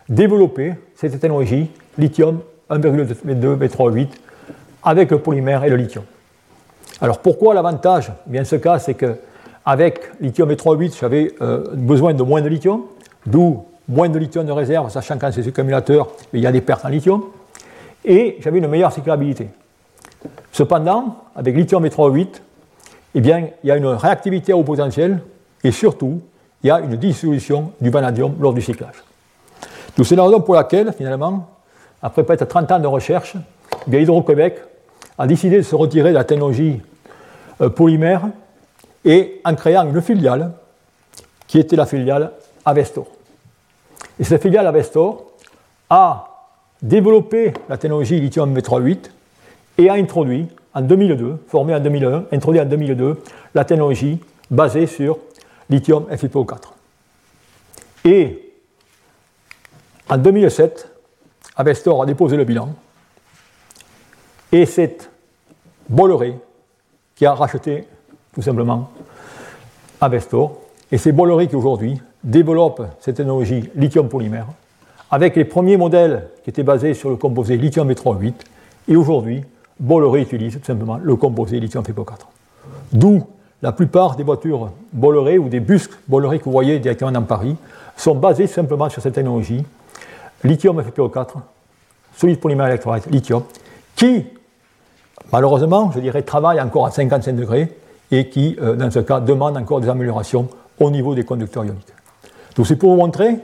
développé cette technologie lithium 1,2 B38 avec le polymère et le lithium. Alors pourquoi l'avantage? Bien ce cas, c'est que avec lithium B38, j'avais euh, besoin de moins de lithium, d'où moins de lithium de réserve, sachant qu'en ces accumulateurs, il y a des pertes en lithium, et j'avais une meilleure cyclabilité. Cependant, avec lithium B38, eh bien, il y a une réactivité au potentiel, et surtout, il y a une dissolution du vanadium lors du cyclage. Donc c'est la raison pour laquelle, finalement, après peut-être 30 ans de recherche, eh Hydro-Québec a décidé de se retirer de la technologie euh, polymère et en créant une filiale qui était la filiale Avestor. Et cette filiale Avestor a développé la technologie lithium V38 et a introduit en 2002, formé en 2001, introduit en 2002 la technologie basée sur lithium FiPo4. Et en 2007, Avestor a déposé le bilan et c'est Bolloré qui a racheté tout simplement Avestor. Et c'est Bolloré qui aujourd'hui développe cette technologie lithium polymère avec les premiers modèles qui étaient basés sur le composé lithium V38 et aujourd'hui Bolloré utilise tout simplement le composé lithium FePO4. D'où la plupart des voitures Bolloré ou des bus Bolloré que vous voyez directement dans Paris sont basés simplement sur cette technologie lithium FePO4, solide polymère électrolyte lithium, qui malheureusement, je dirais, travaille encore à 55 degrés et qui, euh, dans ce cas, demande encore des améliorations au niveau des conducteurs ioniques. Donc c'est pour vous montrer,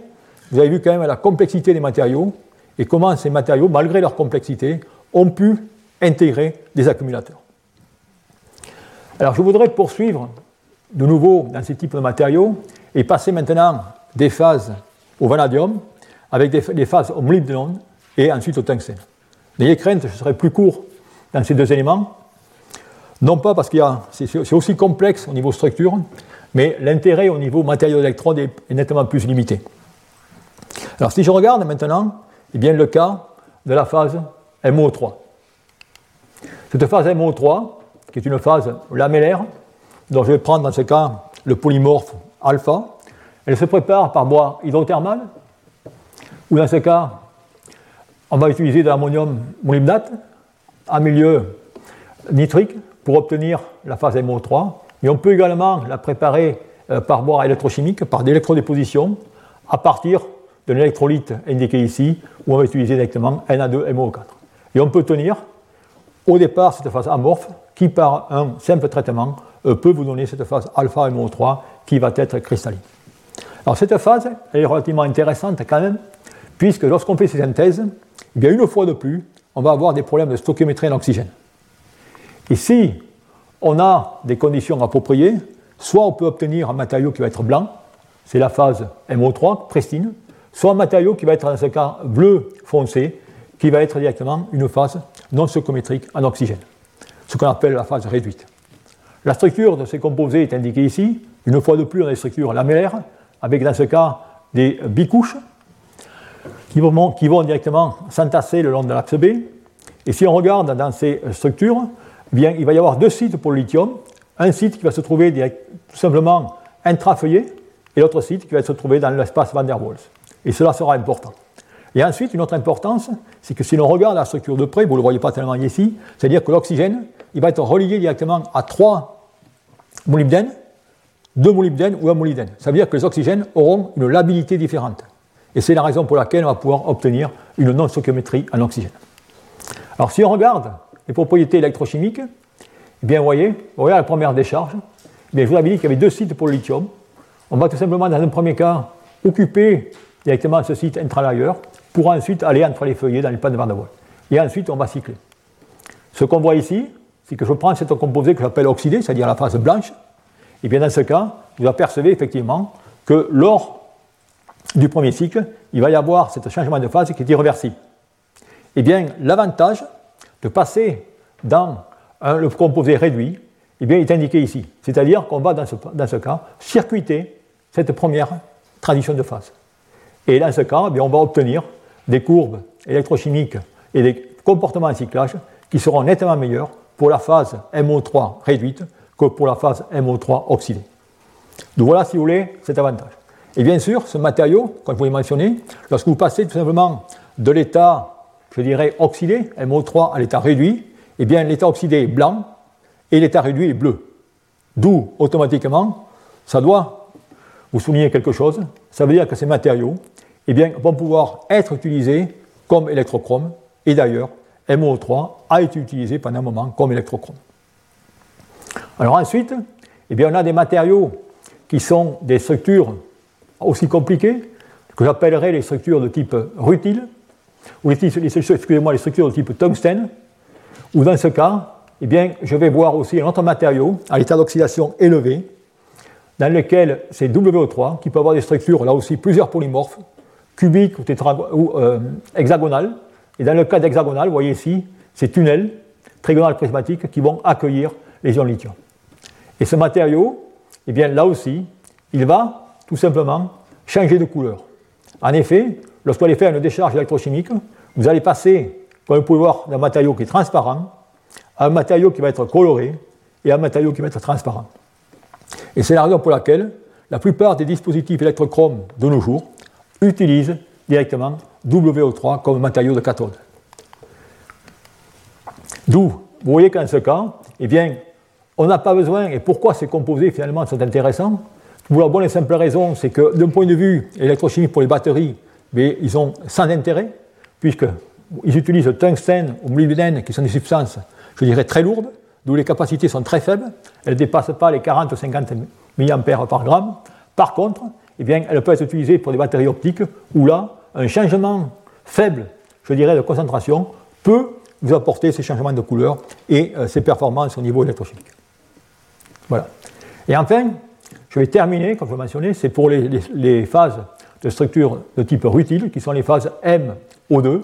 vous avez vu quand même la complexité des matériaux et comment ces matériaux, malgré leur complexité, ont pu intégrer des accumulateurs. Alors je voudrais poursuivre de nouveau dans ces types de matériaux et passer maintenant des phases au vanadium avec des, phases au et ensuite au tungstène. N'ayez crainte, je serai plus court dans ces deux éléments, non pas parce que c'est aussi complexe au niveau structure, mais l'intérêt au niveau matériau d'électrode est, nettement plus limité. Alors si je regarde maintenant, eh bien le cas de la phase MO3. Cette phase MO3, qui est une phase lamellaire, dont je vais prendre dans ce cas le polymorphe alpha, elle se prépare par bois hydrothermal, ou dans ce cas, on va utiliser de l'ammonium molybdate en milieu nitrique pour obtenir la phase MO3. Et on peut également la préparer euh, par bois électrochimique, par d'électrodéposition, à partir de l'électrolyte indiqué ici, où on va utiliser directement Na2MO4. Et on peut tenir au départ cette phase amorphe qui, par un simple traitement, euh, peut vous donner cette phase alpha MO3 qui va être cristalline. Alors cette phase est relativement intéressante quand même, puisque lorsqu'on fait ces synthèses, eh bien une fois de plus, on va avoir des problèmes de stoichiométrie en oxygène. Et si on a des conditions appropriées, soit on peut obtenir un matériau qui va être blanc, c'est la phase MO3, pristine, soit un matériau qui va être dans ce cas bleu foncé, qui va être directement une phase non stoichiométrique en oxygène, ce qu'on appelle la phase réduite. La structure de ces composés est indiquée ici. Une fois de plus, on a des structures lamellaires, avec dans ce cas des bicouches, qui vont, directement s'entasser le long de l'axe B. Et si on regarde dans ces structures, eh il va y avoir deux sites pour le lithium. Un site qui va se trouver tout simplement intrafeuillé et l'autre site qui va se trouver dans l'espace Van der Waals. Et cela sera important. Et ensuite, une autre importance, c'est que si l'on regarde la structure de près, vous ne le voyez pas tellement ici, c'est-à-dire que l'oxygène, il va être relié directement à trois molybdènes, deux molybdènes ou un molybdène. Ça veut dire que les oxygènes auront une labilité différente. Et c'est la raison pour laquelle on va pouvoir obtenir une non-stoichiométrie en oxygène. Alors si on regarde les propriétés électrochimiques, eh bien vous voyez, vous voyez la première décharge, eh bien, je vous avais dit qu'il y avait deux sites pour le lithium. On va tout simplement, dans un premier cas, occuper directement ce site intralayer pour ensuite aller entre les feuillets dans les pannes de Van der. Et ensuite, on va cycler. Ce qu'on voit ici, c'est que je prends cet composé que j'appelle oxydé, c'est-à-dire la phase blanche. Et bien dans ce cas, vous apercevez effectivement que lors du premier cycle, il va y avoir ce changement de phase qui est irréversible. Eh bien, l'avantage de passer dans le composé réduit eh est indiqué ici. C'est-à-dire qu'on va, dans ce, cas, circuiter cette première transition de phase. Et dans ce cas, eh on va obtenir des courbes électrochimiques et des comportements en cyclage qui seront nettement meilleurs pour la phase MO3 réduite que pour la phase MO3 oxydée. Donc voilà, si vous voulez, cet avantage. Et bien sûr, ce matériau, comme je vous l'ai mentionné, lorsque vous passez tout simplement de l'état, je dirais, oxydé, MO3, à l'état réduit, eh bien l'état oxydé est blanc et l'état réduit est bleu. D'où, automatiquement, ça doit vous souligner quelque chose. Ça veut dire que ces matériaux eh bien, vont pouvoir être utilisés comme électrochrome. Et d'ailleurs, MO3 a été utilisé pendant un moment comme électrochrome. Alors ensuite, eh bien, on a des matériaux qui sont des structures aussi compliquées, que j'appellerais les structures de type rutile, ou les, excusez-moi, les structures de type tungstène, où dans ce cas, eh bien, je vais voir aussi un autre matériau à l'état d'oxydation élevé, dans lequel c'est WO3, qui peut avoir des structures, là aussi, plusieurs polymorphes, cubiques ou, ou euh, hexagonales. Et dans le cas d'hexagonal, vous voyez ici, ces tunnels trigonales prismatiques qui vont accueillir les ions lithium. Et ce matériau, eh bien, là aussi, il va tout simplement changer de couleur. En effet, lorsque vous allez faire une décharge électrochimique, vous allez passer, comme vous pouvez voir, d'un matériau qui est transparent à un matériau qui va être coloré et à un matériau qui va être transparent. Et c'est la raison pour laquelle la plupart des dispositifs électrochromes de nos jours utilisent directement WO3 comme matériau de cathode. D'où, vous voyez qu'en ce cas, eh bien, on n'a pas besoin, et pourquoi ces composés finalement sont intéressants Pour la bonne et simple raison, c'est que d'un point de vue électrochimique pour les batteries, mais ils ont sans intérêt, puisqu'ils utilisent le tungstène ou molybdène, qui sont des substances, je dirais, très lourdes, d'où les capacités sont très faibles, elles ne dépassent pas les 40 ou 50 mA par gramme. Par contre, eh bien, elles peuvent être utilisées pour des batteries optiques, où là, un changement faible, je dirais, de concentration peut vous apporter ces changements de couleur et euh, ces performances au niveau électrochimique. Voilà. Et enfin, je vais terminer, comme je l'ai mentionné, c'est pour les, phases de structure de type rutile, qui sont les phases MO2,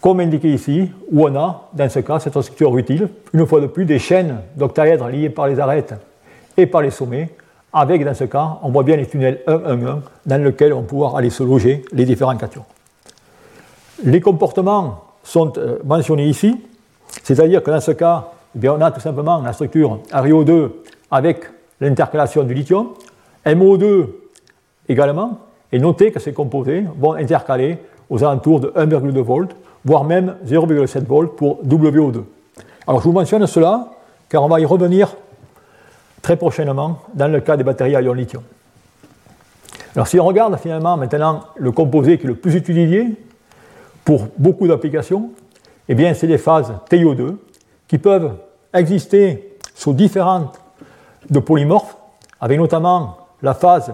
comme indiqué ici, où on a, dans ce cas, cette structure rutile, une fois de plus, des chaînes d'octaèdres liées par les arêtes et par les sommets, avec, dans ce cas, on voit bien les tunnels 1-1-1, dans lesquels on pourra aller se loger les différents cations. Les comportements sont euh, mentionnés ici, c'est-à-dire que dans ce cas, eh bien, on a tout simplement la structure RiO2 avec l'intercalation du lithium, MO2 également, et notez que ces composés vont intercaler aux alentours de 1,2 volts, voire même 0,7 volts pour WO2. Alors je vous mentionne cela car on va y revenir très prochainement dans le cas des batteries à ion lithium. Alors si on regarde finalement maintenant le composé qui est le plus utilisé pour beaucoup d'applications, eh bien c'est les phases TiO2 qui peuvent exister sous différentes de polymorphes, avec notamment la phase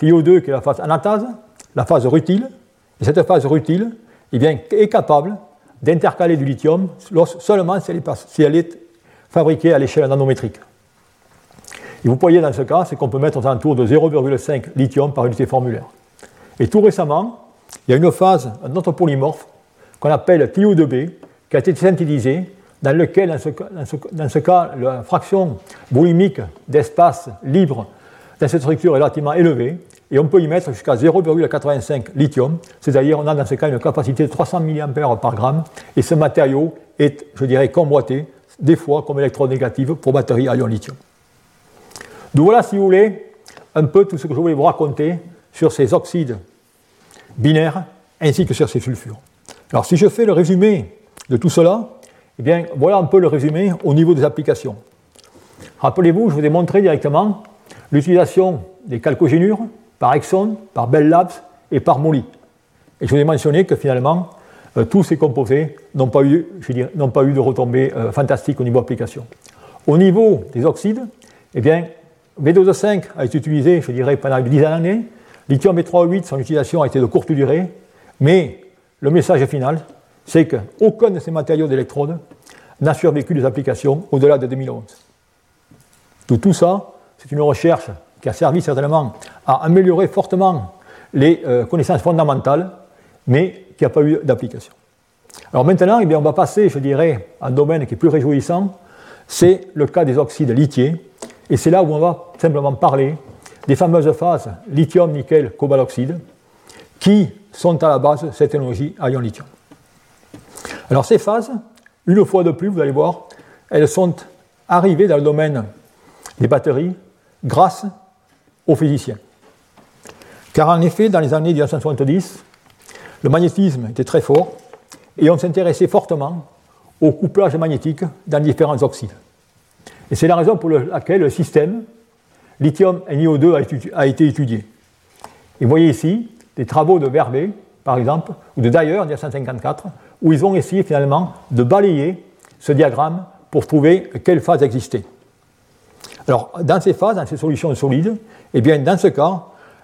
TiO2 qui est la phase anatase, la phase rutile, et cette phase rutile eh est capable d'intercaler du lithium seulement si elle, est, si elle est fabriquée à l'échelle nanométrique. Et vous voyez dans ce cas, c'est qu'on peut mettre aux alentours de 0,5 lithium par unité formulaire. Et tout récemment, il y a une phase, un autre polymorphe, qu'on appelle TiO2B, qui a été synthétisé, dans lequel, dans ce, cas, la fraction boulimique d'espace libre dans cette structure est relativement élevée, et on peut y mettre jusqu'à 0,85 lithium, c'est-à-dire on a dans ce cas une capacité de 300 mA par gramme, et ce matériau est, je dirais, convoité des fois comme électronégative pour batterie à ion lithium. Donc voilà, si vous voulez, un peu tout ce que je voulais vous raconter sur ces oxydes binaires ainsi que sur ces sulfures. Alors si je fais le résumé de tout cela, eh bien voilà un peu le résumé au niveau des applications. Rappelez-vous, je vous ai montré directement l'utilisation des calcogénures par Exxon, par Bell Labs et par Molly. Et je vous ai mentionné que finalement, euh, tous ces composés n'ont pas, eu, pas eu de retombées euh, fantastiques au niveau application. Au niveau des oxydes, eh bien, V2O5 a été utilisé, je dirais, pendant une dizaine d'années. Lithium B3O8, son utilisation a été de courte durée. Mais le message final, c'est qu'aucun de ces matériaux d'électrode n'a survécu des applications au-delà de 2011. Tout, tout ça, c'est une recherche qui a servi certainement à améliorer fortement les euh, connaissances fondamentales, mais qui n'a pas eu d'application. Alors maintenant, eh bien, on va passer, je dirais, à un domaine qui est plus réjouissant, c'est le cas des oxydes lithiers, et c'est là où on va simplement parler des fameuses phases lithium, nickel, cobalt oxyde, qui sont à la base de cette technologie ion lithium. Alors ces phases, une fois de plus, vous allez voir, elles sont arrivées dans le domaine des batteries grâce aux physiciens. Car en effet, dans les années 1970, le magnétisme était très fort et on s'intéressait fortement au couplage magnétique dans différents oxydes. Et c'est la raison pour laquelle le système lithium-NiO2 a été étudié. Et vous voyez ici des travaux de Verbet, par exemple, ou de Dyer en 1954, où ils ont essayé finalement de balayer ce diagramme pour trouver quelle phase existait. Alors, dans ces phases, dans ces solutions solides, eh bien, dans ce cas,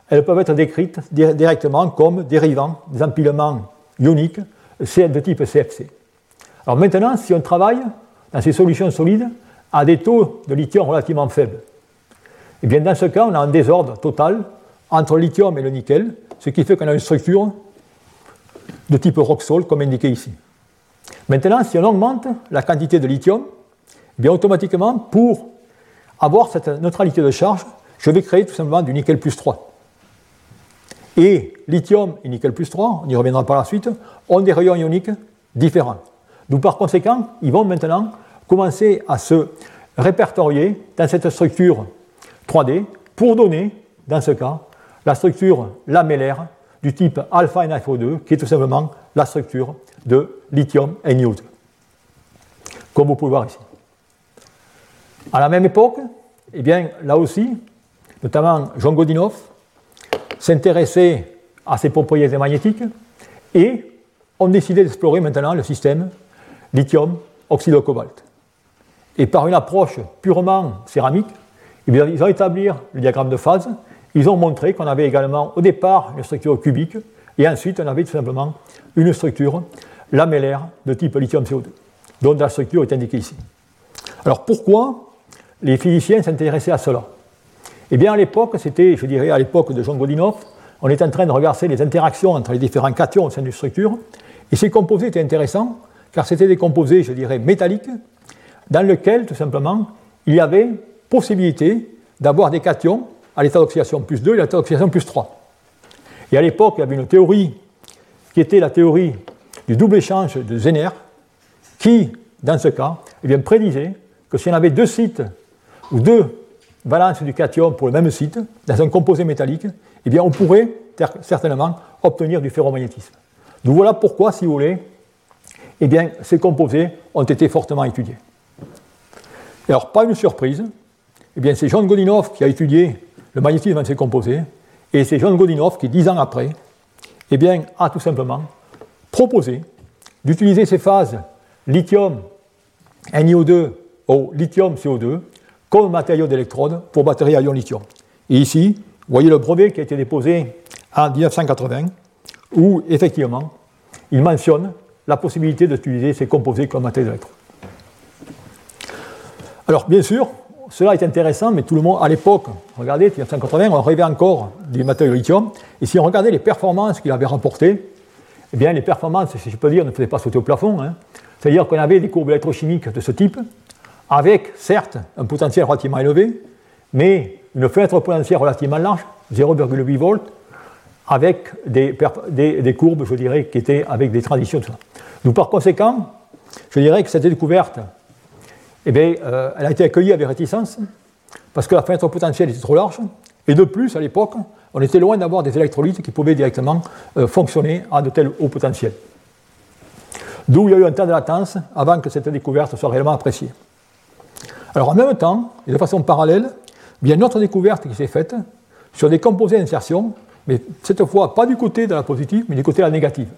elles peuvent être décrites directement comme dérivant des empilements ioniques de type CFC. Alors maintenant, si on travaille dans ces solutions solides à des taux de lithium relativement faibles. Eh bien dans ce cas, on a un désordre total entre le lithium et le nickel, ce qui fait qu'on a une structure de type rock-salt, comme indiqué ici. Maintenant, si on augmente la quantité de lithium, eh bien automatiquement, pour avoir cette neutralité de charge, je vais créer tout simplement du nickel plus 3. Et lithium et nickel plus 3, on y reviendra par la suite, ont des rayons ioniques différents. Donc par conséquent, ils vont maintenant commencer à se répertorier dans cette structure 3D pour donner, dans ce cas, la structure lamellaire du type alpha NiFO2, qui est tout simplement la structure de lithium NiO2, comme vous pouvez voir ici. À la même époque, eh là aussi, notamment Jean Godinov, s'intéressait à ces propriétés magnétiques et ont décidé d'explorer maintenant le système lithium oxydo-cobalt. Et par une approche purement céramique, eh ils ont établi le diagramme de phase. Ils ont montré qu'on avait également au départ une structure cubique et ensuite on avait tout simplement une structure lamellaire de type lithium-CO2, dont la structure est indiquée ici. Alors pourquoi les physiciens s'intéressaient à cela? Eh bien à l'époque, c'était, je dirais, à l'époque de Jean Godinov, on était en train de regarder les interactions entre les différents cations au sein d'une structure, et ces composés étaient intéressants, car c'était des composés, je dirais, métalliques, dans lesquels, tout simplement, il y avait possibilité d'avoir des cations à l'état d'oxydation plus 2 et à l'état d'oxydation plus 3. Et à l'époque, il y avait une théorie qui était la théorie du double échange de Zener, qui, dans ce cas, eh bien, prédisait que si on avait deux sites ou deux valences du cation pour le même site, dans un composé métallique, eh bien, on pourrait certainement obtenir du ferromagnétisme. Donc voilà pourquoi, si vous voulez, eh bien, ces composés ont été fortement étudiés. alors, pas une surprise, c'est John Godinov qui a étudié le magnétisme de ces composés, et c'est John Godinov qui, dix ans après, eh bien, a tout simplement proposé d'utiliser ces phases lithium NiO2 ou lithium CO2 comme matériau d'électrode pour batteries à ion lithium. Et ici, vous voyez le brevet qui a été déposé en 1980, où effectivement, il mentionne la possibilité d'utiliser ces composés comme matériau d'électrode. Alors, bien sûr, cela est intéressant, mais tout le monde, à l'époque, regardez, 1980, on rêvait encore du matériau lithium, et si on regardait les performances qu'il avait rapportées, eh bien, les performances, si je peux dire, ne faisaient pas sauter au plafond. Hein. C'est-à-dire qu'on avait des courbes électrochimiques de ce type, avec, certes, un potentiel relativement élevé, mais une fenêtre potentielle relativement large, 0,8 volts, avec des, des, courbes, je dirais, qui étaient avec des transitions. Tout ça. Donc, par conséquent, je dirais que cette découverte, eh bien, euh, elle a été accueillie avec réticence, parce que la fenêtre potentielle était trop large, et de plus, à l'époque, on était loin d'avoir des électrolytes qui pouvaient directement euh, fonctionner à de tels hauts potentiels. D'où il y a eu un temps de latence avant que cette découverte soit réellement appréciée. Alors en même temps, et de façon parallèle, il y a une autre découverte qui s'est faite sur des composés d'insertion, mais cette fois pas du côté de la positive, mais du côté de la négative.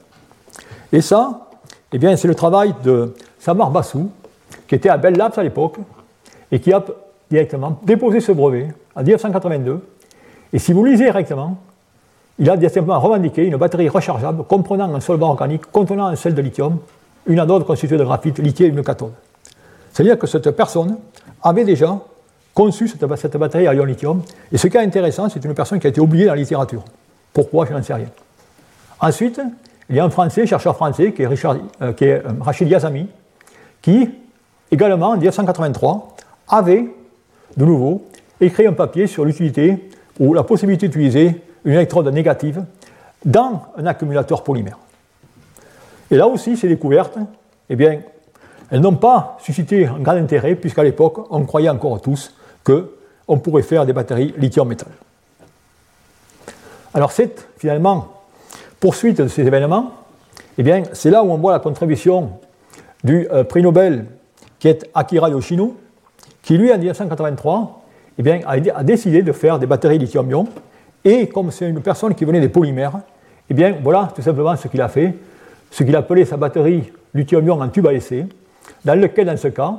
Et ça, eh c'est le travail de Samar Bassou, qui était à Bell Labs à l'époque, et qui a directement déposé ce brevet en 1982 et si vous lisez directement, il a simplement revendiqué une batterie rechargeable comprenant un solvant organique contenant un sel de lithium, une anode constituée de graphite lithié et une cathode. C'est-à-dire que cette personne avait déjà conçu cette, cette batterie à ion lithium. Et ce qui est intéressant, c'est une personne qui a été oubliée dans la littérature. Pourquoi? Je n'en sais rien. Ensuite, il y a un Français, chercheur français, qui est, Richard, euh, qui est euh, Rachid Yazami, qui, également en 1983, avait de nouveau écrit un papier sur l'utilité ou la possibilité d'utiliser une électrode négative dans un accumulateur polymère. Et là aussi, ces découvertes, eh bien, elles n'ont pas suscité un grand intérêt, puisqu'à l'époque, on croyait encore tous qu'on pourrait faire des batteries lithium-métal. Alors, cette, finalement, poursuite de ces événements, eh bien, c'est là où on voit la contribution du euh, prix Nobel qui est Akira Yoshino, qui, lui, en 1983, eh bien, a, décidé de faire des batteries lithium-ion. Et comme c'est une personne qui venait des polymères, eh bien, voilà tout simplement ce qu'il a fait, ce qu'il appelait sa batterie lithium-ion en tube à essai, dans lequel, dans ce cas,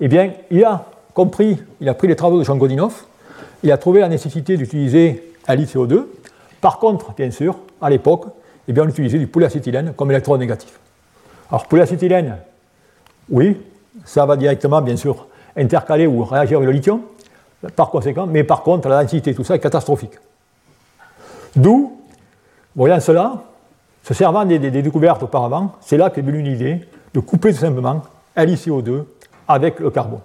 eh bien, il a compris, il a pris les travaux de Jean Godinov, il a trouvé la nécessité d'utiliser un lithium-CO2. Par contre, bien sûr, à l'époque, eh bien, on utilisait du polyacétylène comme électrode négatif. Alors, polyacétylène, oui, ça va directement, bien sûr, intercaler ou réagir avec le lithium, par conséquent, mais par contre, la densité, tout ça est catastrophique. D'où, voyant cela, se servant des, découvertes auparavant, c'est là qu'est venue l'idée de couper tout simplement LiCO2 avec le carbone.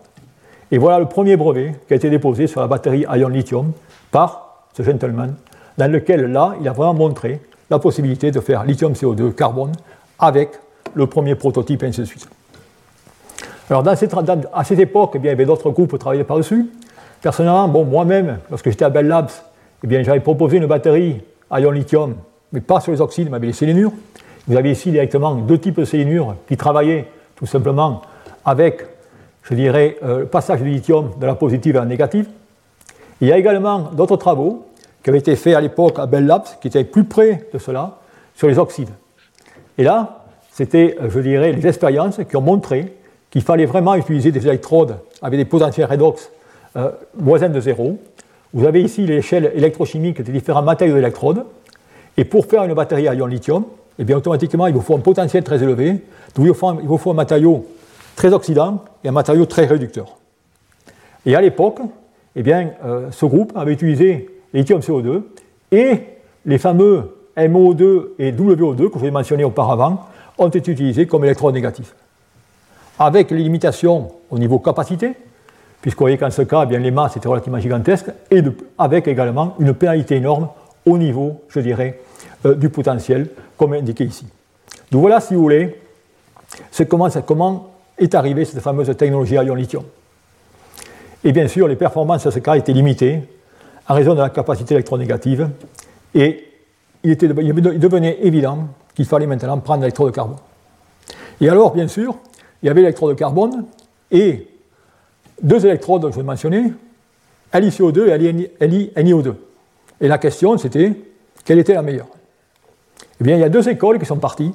Et voilà le premier brevet qui a été déposé sur la batterie ion lithium par ce gentleman, dans lequel là, il a vraiment montré la possibilité de faire lithium CO2 carbone avec le premier prototype ainsi de suite. Alors à cette époque, eh bien, il y avait d'autres groupes qui travaillaient par-dessus. Personnellement, bon, moi-même, lorsque j'étais à Bell Labs, eh j'avais proposé une batterie ion lithium, mais pas sur les oxydes, mais avec les sélénures. Vous avez ici directement deux types de sélénures qui travaillaient tout simplement avec je dirais, euh, le passage du lithium de la positive à la négative. Il y a également d'autres travaux qui avaient été faits à l'époque à Bell Labs, qui étaient plus près de cela, sur les oxydes. Et là, c'était, euh, je dirais, les expériences qui ont montré qu'il fallait vraiment utiliser des électrodes avec des potentiels redox euh, voisins de zéro. Vous avez ici l'échelle électrochimique des différents matériaux d'électrodes. Et pour faire une batterie à ion lithium, eh bien, automatiquement, il vous faut un potentiel très élevé. Donc, il vous faut un matériau très oxydant et un matériau très réducteur. Et à l'époque, eh bien, euh, ce groupe avait utilisé lithium CO2 et les fameux MO2 et WO2 que je vous ai mentionnés auparavant ont été utilisés comme électrodes négatifs. Avec les limitations au niveau capacité, puisqu'on voyez qu'en ce cas, eh bien, les masses étaient relativement gigantesques, et avec également une pénalité énorme au niveau, je dirais, euh, du potentiel, comme indiqué ici. Donc voilà, si vous voulez, c'est comment, comment est arrivée cette fameuse technologie à ion lithium. Et bien sûr, les performances à ce cas étaient limitées en raison de la capacité électronégative et il, était, il devenait évident qu'il fallait maintenant prendre l'électrode de carbone. Et alors, bien sûr, il y avait l'électrode de carbone et deux électrodes que je vais mentionner, LiCO2 et LiNiO2. Et la question, c'était quelle était la meilleure? Eh bien, il y a deux écoles qui sont parties.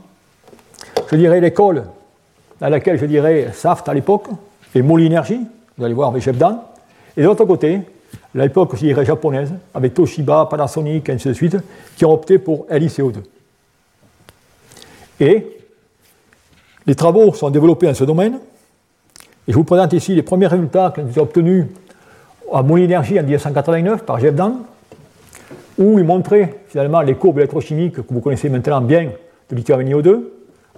Je dirais l'école dans laquelle je dirais Saft à l'époque, et Molinergie, vous allez voir avec Jeff et de l'autre côté, l'époque, je dirais japonaise, avec Toshiba, Panasonic, et ainsi de suite, qui ont opté pour LiCO2. Et les travaux sont développés dans ce domaine, et je vous présente ici les premiers résultats qui ont obtenus à Molinergie en 1989 par Jeff où il montrait finalement les courbes électrochimiques que vous connaissez maintenant bien de lithium NiO2,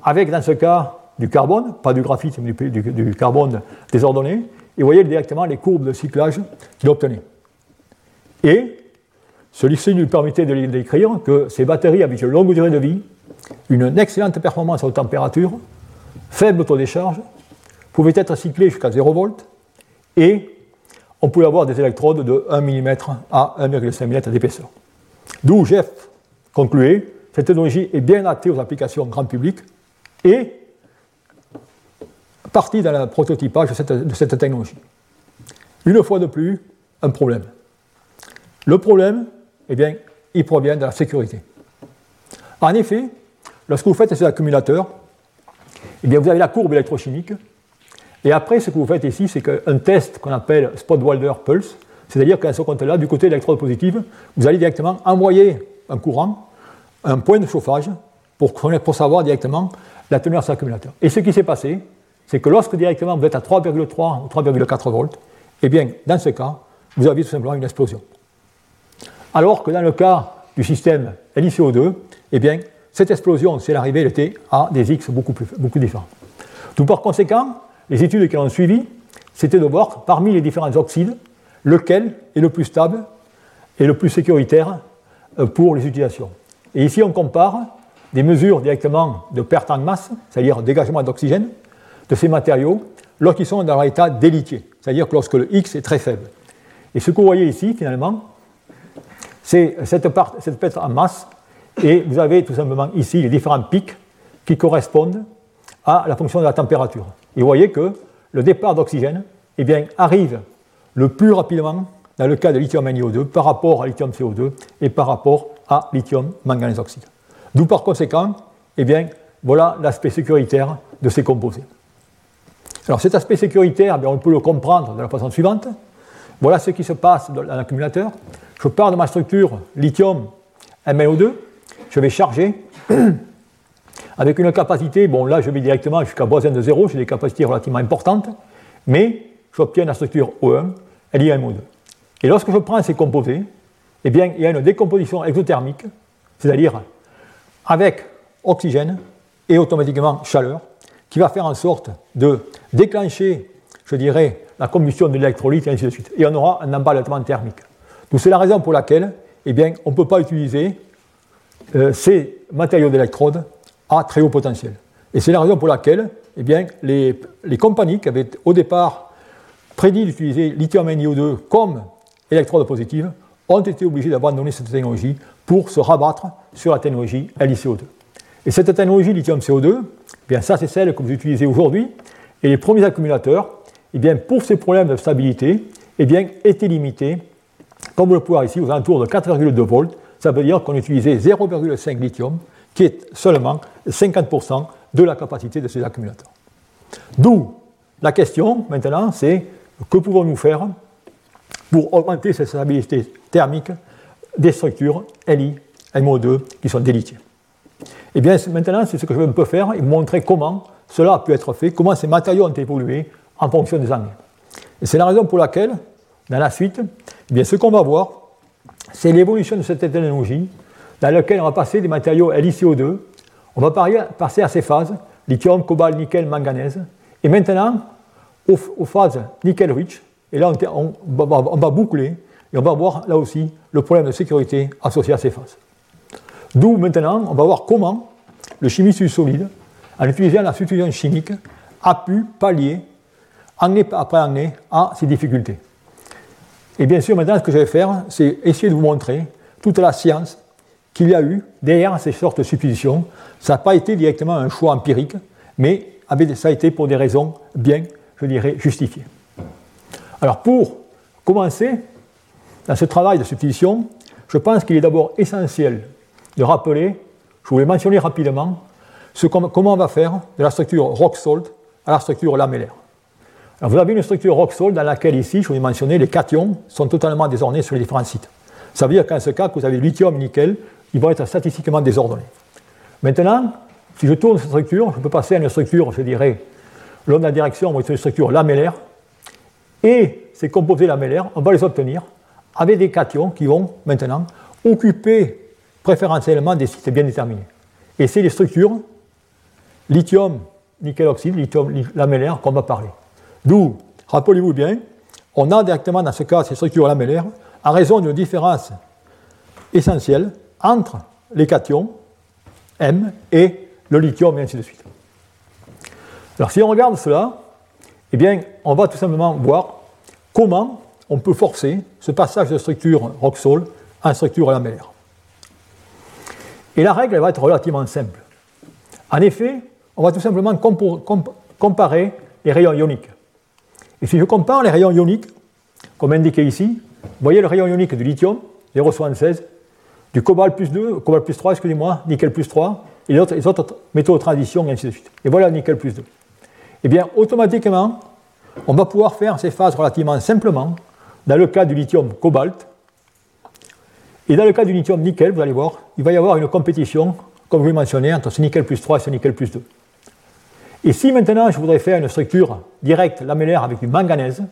avec dans ce cas du carbone, pas du graphite, mais du, carbone désordonné, et vous voyez directement les courbes de cyclage qu'il obtenait. Et celui-ci lui permettait de décrire que ces batteries avaient une longue durée de vie, une excellente performance à température, faible taux de décharge, pouvaient être cyclées jusqu'à 0 volts, et on pouvait avoir des électrodes de 1 mm à 1,5 mm d'épaisseur. D'où Jeff concluait, cette technologie est bien adaptée aux applications grand public et partie dans le prototypage de cette, technologie. Une fois de plus, un problème. Le problème, eh bien, il provient de la sécurité. En effet, lorsque vous faites ces accumulateurs, eh bien, vous avez la courbe électrochimique, et après, ce que vous faites ici, c'est un test qu'on appelle Spot-Walder Pulse, c'est-à-dire qu'à ce compte-là, du côté de l'électrode positive, vous allez directement envoyer un courant, un point de chauffage, pour, pour savoir directement la teneur de cet accumulateur. Et ce qui s'est passé, c'est que lorsque directement vous êtes à 3,3 ou 3,4 volts, eh bien, dans ce cas, vous avez tout simplement une explosion. Alors que dans le cas du système LiCO2, eh bien, cette explosion, si elle arrivait, elle était à des X beaucoup, plus, différents. Tout par conséquent, les études qui ont suivi, c'était de voir parmi les différents oxydes, lequel est le plus stable et le plus sécuritaire euh, pour les utilisations. Et ici, on compare des mesures directement de perte en masse, c'est-à-dire dégagement d'oxygène, de ces matériaux lorsqu'ils sont dans leur état délitié, c'est-à-dire que lorsque le X est très faible. Et ce que vous voyez ici, finalement, c'est cette, cette en masse, et vous avez tout simplement ici les différents pics qui correspondent à la fonction de la température. Et vous voyez que le départ d'oxygène eh bien, arrive le plus rapidement dans le cas de lithium NiO2 par rapport à lithium CO2 et par rapport à lithium manganèse oxyde. D'où par conséquent, eh bien, voilà l'aspect sécuritaire de ces composés. Alors cet aspect sécuritaire, on peut le comprendre de la façon suivante. Voilà ce qui se passe dans l'accumulateur. Je pars de ma structure lithium MnO2, je vais charger avec une capacité, bon là je vais directement jusqu'à voisin de 0, j'ai des capacités relativement importantes, mais j'obtiens la structure O1, elle y a un 2 Et lorsque je prends ces composés, eh bien, il y a une décomposition exothermique, c'est-à-dire avec oxygène et automatiquement chaleur, qui va faire en sorte de déclencher, je dirais, la combustion de l'électrolyte et ainsi de suite. Et on aura un emballement thermique. Donc c'est la raison pour laquelle eh bien, on ne peut pas utiliser euh, ces matériaux d'électrode à très haut potentiel. Et c'est la raison pour laquelle eh bien, les, compagnies qui avaient au départ prédit d'utiliser lithium NiO2 comme électrode positive ont été obligées d'abandonner cette technologie pour se rabattre sur la technologie LiCO2. Et cette technologie lithium-CO2, eh bien ça c'est celle que vous utilisez aujourd'hui, et les premiers accumulateurs, eh bien, pour ces problèmes de stabilité, eh bien, étaient limités, comme vous le pouvez voir ici, aux alentours de 4,2 volts. Ça veut dire qu'on utilisait 0,5 lithium, qui est seulement 50% de la capacité de ces accumulateurs. D'où la question maintenant, c'est que pouvons-nous faire pour augmenter cette stabilité thermique des structures Li, MO2 qui sont des lithiums Eh bien, maintenant, c'est ce que je veux un peu faire et montrer comment cela a pu être fait, comment ces matériaux ont évolué en fonction des années. Et c'est la raison pour laquelle, dans la suite, eh bien, ce qu'on va voir, c'est l'évolution de cette technologie dans laquelle on va passer des matériaux LiCO2, on va passer à ces phases, lithium, cobalt, nickel, manganèse, et maintenant, aux, phases nickel-rich, et là on, va boucler, et on va voir là aussi le problème de sécurité associé à ces phases. D'où maintenant, on va voir comment le chimiste du solide, en utilisant la substitution chimique, a pu pallier, année après année, à ces difficultés. Et bien sûr, maintenant, ce que je vais faire, c'est essayer de vous montrer toute la science qu'il y a eu derrière ces sortes de substitutions. Ça n'a pas été directement un choix empirique, mais ça a été pour des raisons bien je dirais, justifié. Alors pour commencer, dans ce travail de substitution, je pense qu'il est d'abord essentiel de rappeler, je voulais mentionner rapidement, ce, comment on va faire de la structure rock-salt à la structure lamellaire. Vous avez une structure rock-salt dans laquelle ici, je vous ai mentionné, les cations sont totalement désordonnés sur les différents sites. Ça veut dire qu'en ce cas, que vous avez lithium, nickel, ils vont être statistiquement désordonnés. Maintenant, si je tourne cette structure, je peux passer à une structure, je dirais, l'onde la direction vont être une structure lamellaire, et ces composés lamellaires, on va les obtenir avec des cations qui vont maintenant occuper préférentiellement des sites bien déterminés. Et c'est les structures lithium, nickel oxyde, lithium lamellaire qu'on va parler. D'où, rappelez-vous bien, on a directement dans ce cas ces structures lamellaires en raison d'une différence essentielle entre les cations M et le lithium et ainsi de suite. Alors si on regarde cela, eh bien, on va tout simplement voir comment on peut forcer ce passage de structure Roxol à structure lamellaire. Et la règle va être relativement simple. En effet, on va tout simplement comparer les rayons ioniques. Et si je compare les rayons ioniques, comme indiqué ici, vous voyez le rayon ionique du lithium, 0,76, du cobalt plus 2, cobalt plus 3, excusez-moi, nickel plus 3, et les autres, les métaux de transition, et ainsi de suite. Et voilà le nickel plus 2 eh bien, automatiquement, on va pouvoir faire ces phases relativement simplement dans le cas du lithium cobalt. Et dans le cas du lithium nickel, vous allez voir, il va y avoir une compétition, comme je l'ai mentionné, entre ce nickel plus 3 et ce nickel plus 2. Et si maintenant je voudrais faire une structure directe lamellaire avec du manganèse,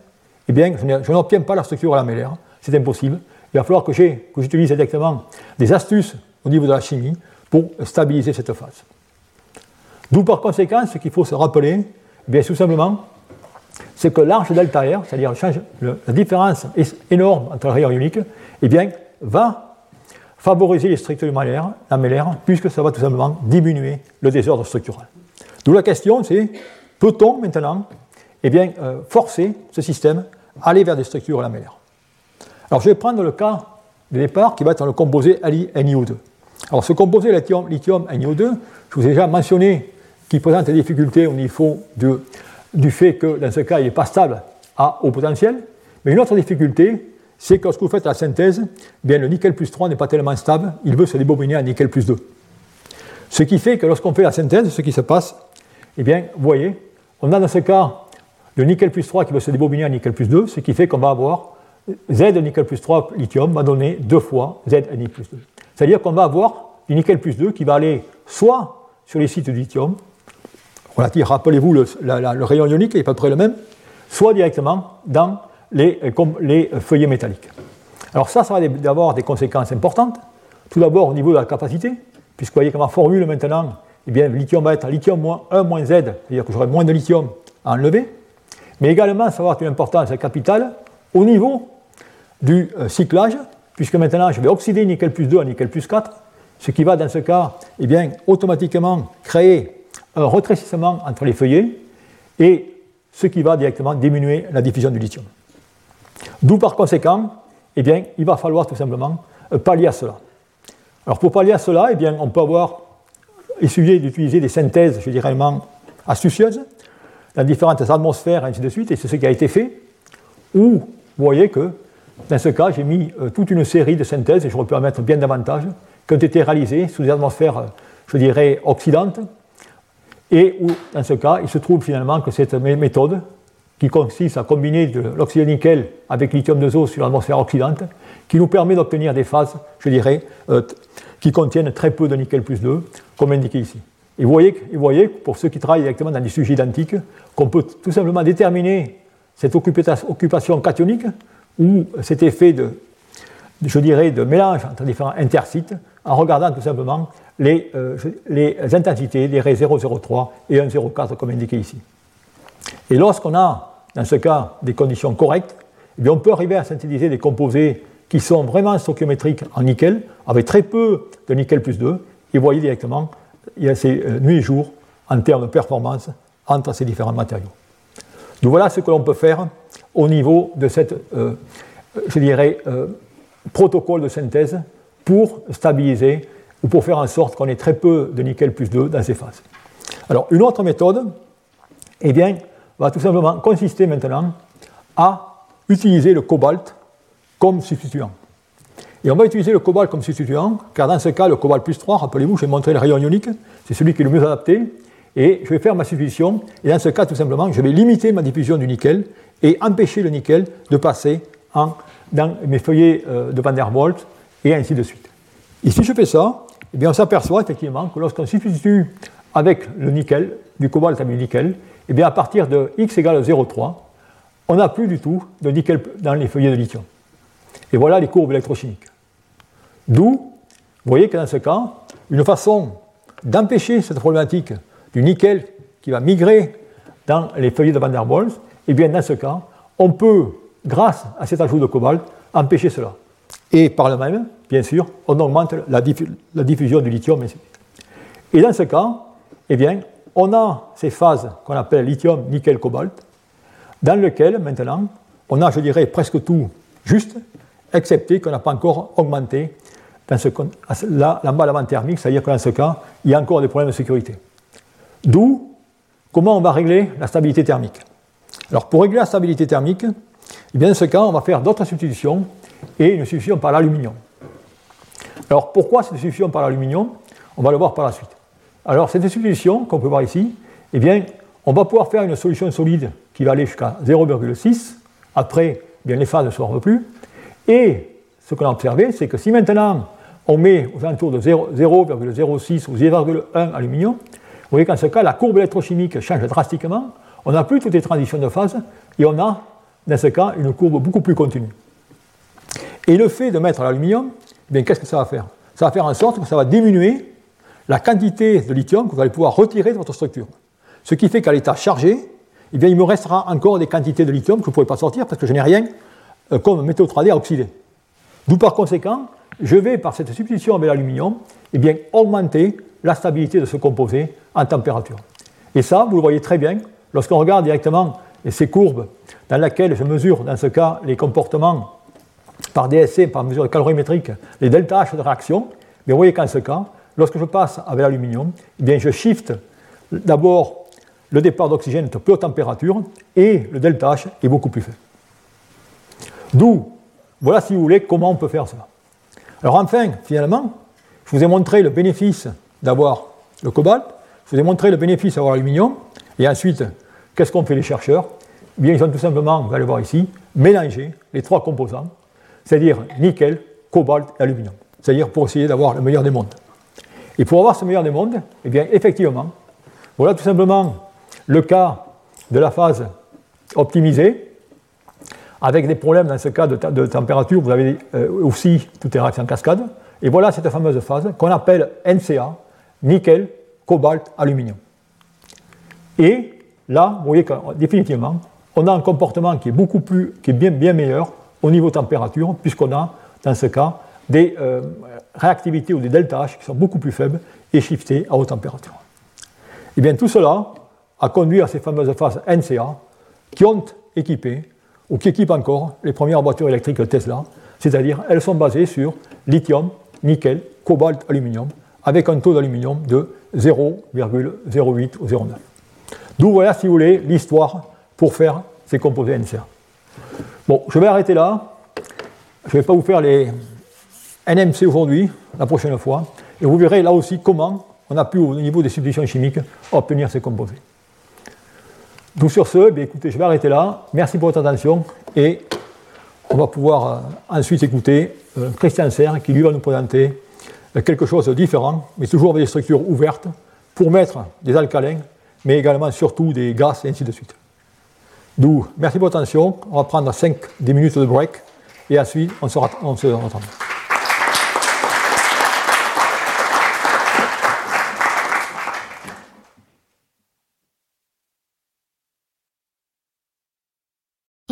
eh bien, je n'obtiens pas la structure lamellaire, c'est impossible. Il va falloir que j'utilise exactement des astuces au niveau de la chimie pour stabiliser cette phase. D'où par conséquent, ce qu'il faut se rappeler, Bien, tout simplement, c'est que l'arche delta R, c'est-à-dire la différence énorme entre rayon ionique, eh bien, va favoriser les structures lamellaires, puisque ça va tout simplement diminuer le désordre structural. D'où la question, c'est peut-on maintenant eh bien, euh, forcer ce système à aller vers des structures lamellaires Alors je vais prendre le cas de départ qui va être le composé LiNiO2. Alors ce composé lithium, lithium NiO2, je vous ai déjà mentionné qui présente des difficultés au niveau du fait que dans ce cas, il n'est pas stable à haut potentiel. Mais une autre difficulté, c'est que lorsque vous faites la synthèse, eh bien, le nickel plus 3 n'est pas tellement stable, il veut se débobiner à nickel plus 2. Ce qui fait que lorsqu'on fait la synthèse, ce qui se passe, eh bien, vous voyez, on a dans ce cas le nickel plus 3 qui veut se débobiner à nickel plus 2, ce qui fait qu'on va avoir Z nickel plus 3 lithium va donner deux fois Z Ni plus 2. C'est-à-dire qu'on va avoir du nickel plus 2 qui va aller soit sur les sites du lithium, rappelez-vous, le, rayon ionique est à peu près le même, soit directement dans les, les feuillets métalliques. Alors ça, ça va avoir des conséquences importantes. Tout d'abord au niveau de la capacité, puisque vous voyez que ma formule maintenant, eh bien, le lithium va être lithium moins 1 moins Z, c'est-à-dire que j'aurai moins de lithium à enlever. Mais également, ça va avoir une importance capitale au niveau du euh, cyclage, puisque maintenant je vais oxyder nickel plus 2 à nickel plus 4, ce qui va dans ce cas eh bien, automatiquement créer un rétrécissement entre les feuillets et ce qui va directement diminuer la diffusion du lithium. D'où par conséquent, eh bien, il va falloir tout simplement euh, pallier à cela. Alors pour pallier à cela, eh bien, on peut avoir essayé d'utiliser des synthèses, je dirais, astucieuses, dans différentes atmosphères, ainsi de suite, et c'est ce qui a été fait, où vous voyez que dans ce cas, j'ai mis euh, toute une série de synthèses, et je peux en mettre bien davantage, qui ont été réalisées sous des atmosphères, euh, je dirais, oxydantes, et où, dans ce cas, il se trouve finalement que cette méthode, qui consiste à combiner de l'oxyde nickel avec lithium de zo sur l'atmosphère oxydante, qui nous permet d'obtenir des phases, je dirais, euh, qui contiennent très peu de nickel plus 2, comme indiqué ici. Et vous voyez, pour ceux qui travaillent directement dans des sujets identiques, qu'on peut tout simplement déterminer cette occupation cationique ou cet effet de, je dirais, de mélange entre différents intercites en regardant tout simplement les, euh, les intensités des raies 0,03 et 1,04 comme indiqué ici. Et lorsqu'on a, dans ce cas, des conditions correctes, eh on peut arriver à synthétiser des composés qui sont vraiment stoichiométriques en nickel, avec très peu de nickel plus 2, et voyez directement, il y a ces euh, nuits et jours en termes de performance entre ces différents matériaux. Donc voilà ce que l'on peut faire au niveau de cette, euh, je dirais, euh, protocole de synthèse pour stabiliser ou pour faire en sorte qu'on ait très peu de nickel plus 2 dans ces phases. Alors une autre méthode, eh bien, va tout simplement consister maintenant à utiliser le cobalt comme substituant. Et on va utiliser le cobalt comme substituant, car dans ce cas, le cobalt plus 3, rappelez-vous, j'ai montré le rayon ionique, c'est celui qui est le mieux adapté, et je vais faire ma substitution, et dans ce cas, tout simplement, je vais limiter ma diffusion du nickel et empêcher le nickel de passer dans mes feuillets euh, de Van der Waals, et ainsi de suite. Et si je fais ça, eh bien, on s'aperçoit effectivement que lorsqu'on substitue avec le nickel, du cobalt avec du nickel, eh bien, à partir de x égale 0,3, on n'a plus du tout de nickel dans les feuillets de lithium. Et voilà les courbes électrochimiques. D'où, vous voyez que dans ce cas, une façon d'empêcher cette problématique du nickel qui va migrer dans les feuillets de Van der Waals, et eh bien dans ce cas, on peut, grâce à cet ajout de cobalt, empêcher cela. Et par le même, bien sûr, on augmente la, diffusion du lithium. Et dans ce cas, eh bien, on a ces phases qu'on appelle lithium, nickel, cobalt, dans lesquelles maintenant, on a, je dirais, presque tout juste, excepté qu'on n'a pas encore augmenté dans ce, la, l'emballement thermique, c'est-à-dire que dans ce cas, il y a encore des problèmes de sécurité. D'où comment on va régler la stabilité thermique. Alors pour régler la stabilité thermique, eh bien dans ce cas, on va faire d'autres substitutions et une substitution par l'aluminium. Alors pourquoi cette substitution par l'aluminium? On va le voir par la suite. Alors cette substitution qu'on peut voir ici, eh bien, on va pouvoir faire une solution solide qui va aller jusqu'à 0,6. Après, eh bien, les phases ne se plus. Et ce qu'on a observé, c'est que si maintenant on met aux alentours de 0,06 ou 0,1 aluminium, vous voyez qu'en ce cas, la courbe électrochimique change drastiquement. On n'a plus toutes les transitions de phase et on a, dans ce cas, une courbe beaucoup plus continue. Et le fait de mettre l'aluminium, eh qu'est-ce que ça va faire? Ça va faire en sorte que ça va diminuer la quantité de lithium que vous allez pouvoir retirer de votre structure. Ce qui fait qu'à l'état chargé, eh il me restera encore des quantités de lithium que vous ne pouvez pas sortir parce que je n'ai rien euh, comme métaux 3D à oxyder. D'où par conséquent, je vais, par cette substitution avec l'aluminium, eh bien, augmenter la stabilité de ce composé en température. Et ça, vous le voyez très bien lorsqu'on regarde directement ces courbes dans lesquelles je mesure, dans ce cas, les comportements par DSC, par mesure calorimétrique, les delta H de réaction. Mais vous voyez qu'en ce cas, lorsque je passe avec l'aluminium, eh bien, je shift d'abord le départ d'oxygène à plus haute température et le delta H est beaucoup plus faible. D'où, voilà si vous voulez, comment on peut faire ça. Alors enfin, finalement, je vous ai montré le bénéfice d'avoir le cobalt, je vous ai montré le bénéfice d'avoir l'aluminium, et ensuite, qu'est-ce qu'ont fait les chercheurs? Eh Bien, ils ont tout simplement, vous allez voir ici, mélangé les trois composants, c'est-à-dire nickel, cobalt et aluminium, c'est-à-dire pour essayer d'avoir le meilleur des mondes. Et pour avoir ce meilleur des mondes, eh bien, effectivement, voilà tout simplement le cas de la phase optimisée, avec des problèmes dans ce cas de, température, vous avez euh, aussi toutes les réactions en cascade. Et voilà cette fameuse phase qu'on appelle NCA, nickel, cobalt, aluminium. Et là, vous voyez que définitivement, on a un comportement qui est beaucoup plus, qui est bien, bien meilleur au niveau température, puisqu'on a, dans ce cas, des euh, réactivités ou des delta H qui sont beaucoup plus faibles et shiftées à haute température. Et bien tout cela a conduit à ces fameuses phases NCA qui ont équipé, ou qui équipent encore, les premières voitures électriques Tesla, c'est-à-dire elles sont basées sur lithium, nickel, cobalt, aluminium, avec un taux d'aluminium de 0,08 ou 0,9. D'où voilà, si vous voulez, l'histoire pour faire ces composés NCA. Bon, je vais arrêter là. Je ne vais pas vous faire les NMC aujourd'hui, la prochaine fois. Et vous verrez là aussi comment on a pu, au niveau des substitutions chimiques, obtenir ces composés. Donc sur ce, eh écoutez, je vais arrêter là. Merci pour votre attention et on va pouvoir euh, ensuite écouter euh, Christian Serre qui lui va nous présenter euh, quelque chose de différent, mais toujours avec des structures ouvertes pour mettre des alcalins, mais également surtout des gaz et ainsi de suite. D'où, merci pour votre attention. On va prendre 5-10 minutes de break et ensuite on se, on se.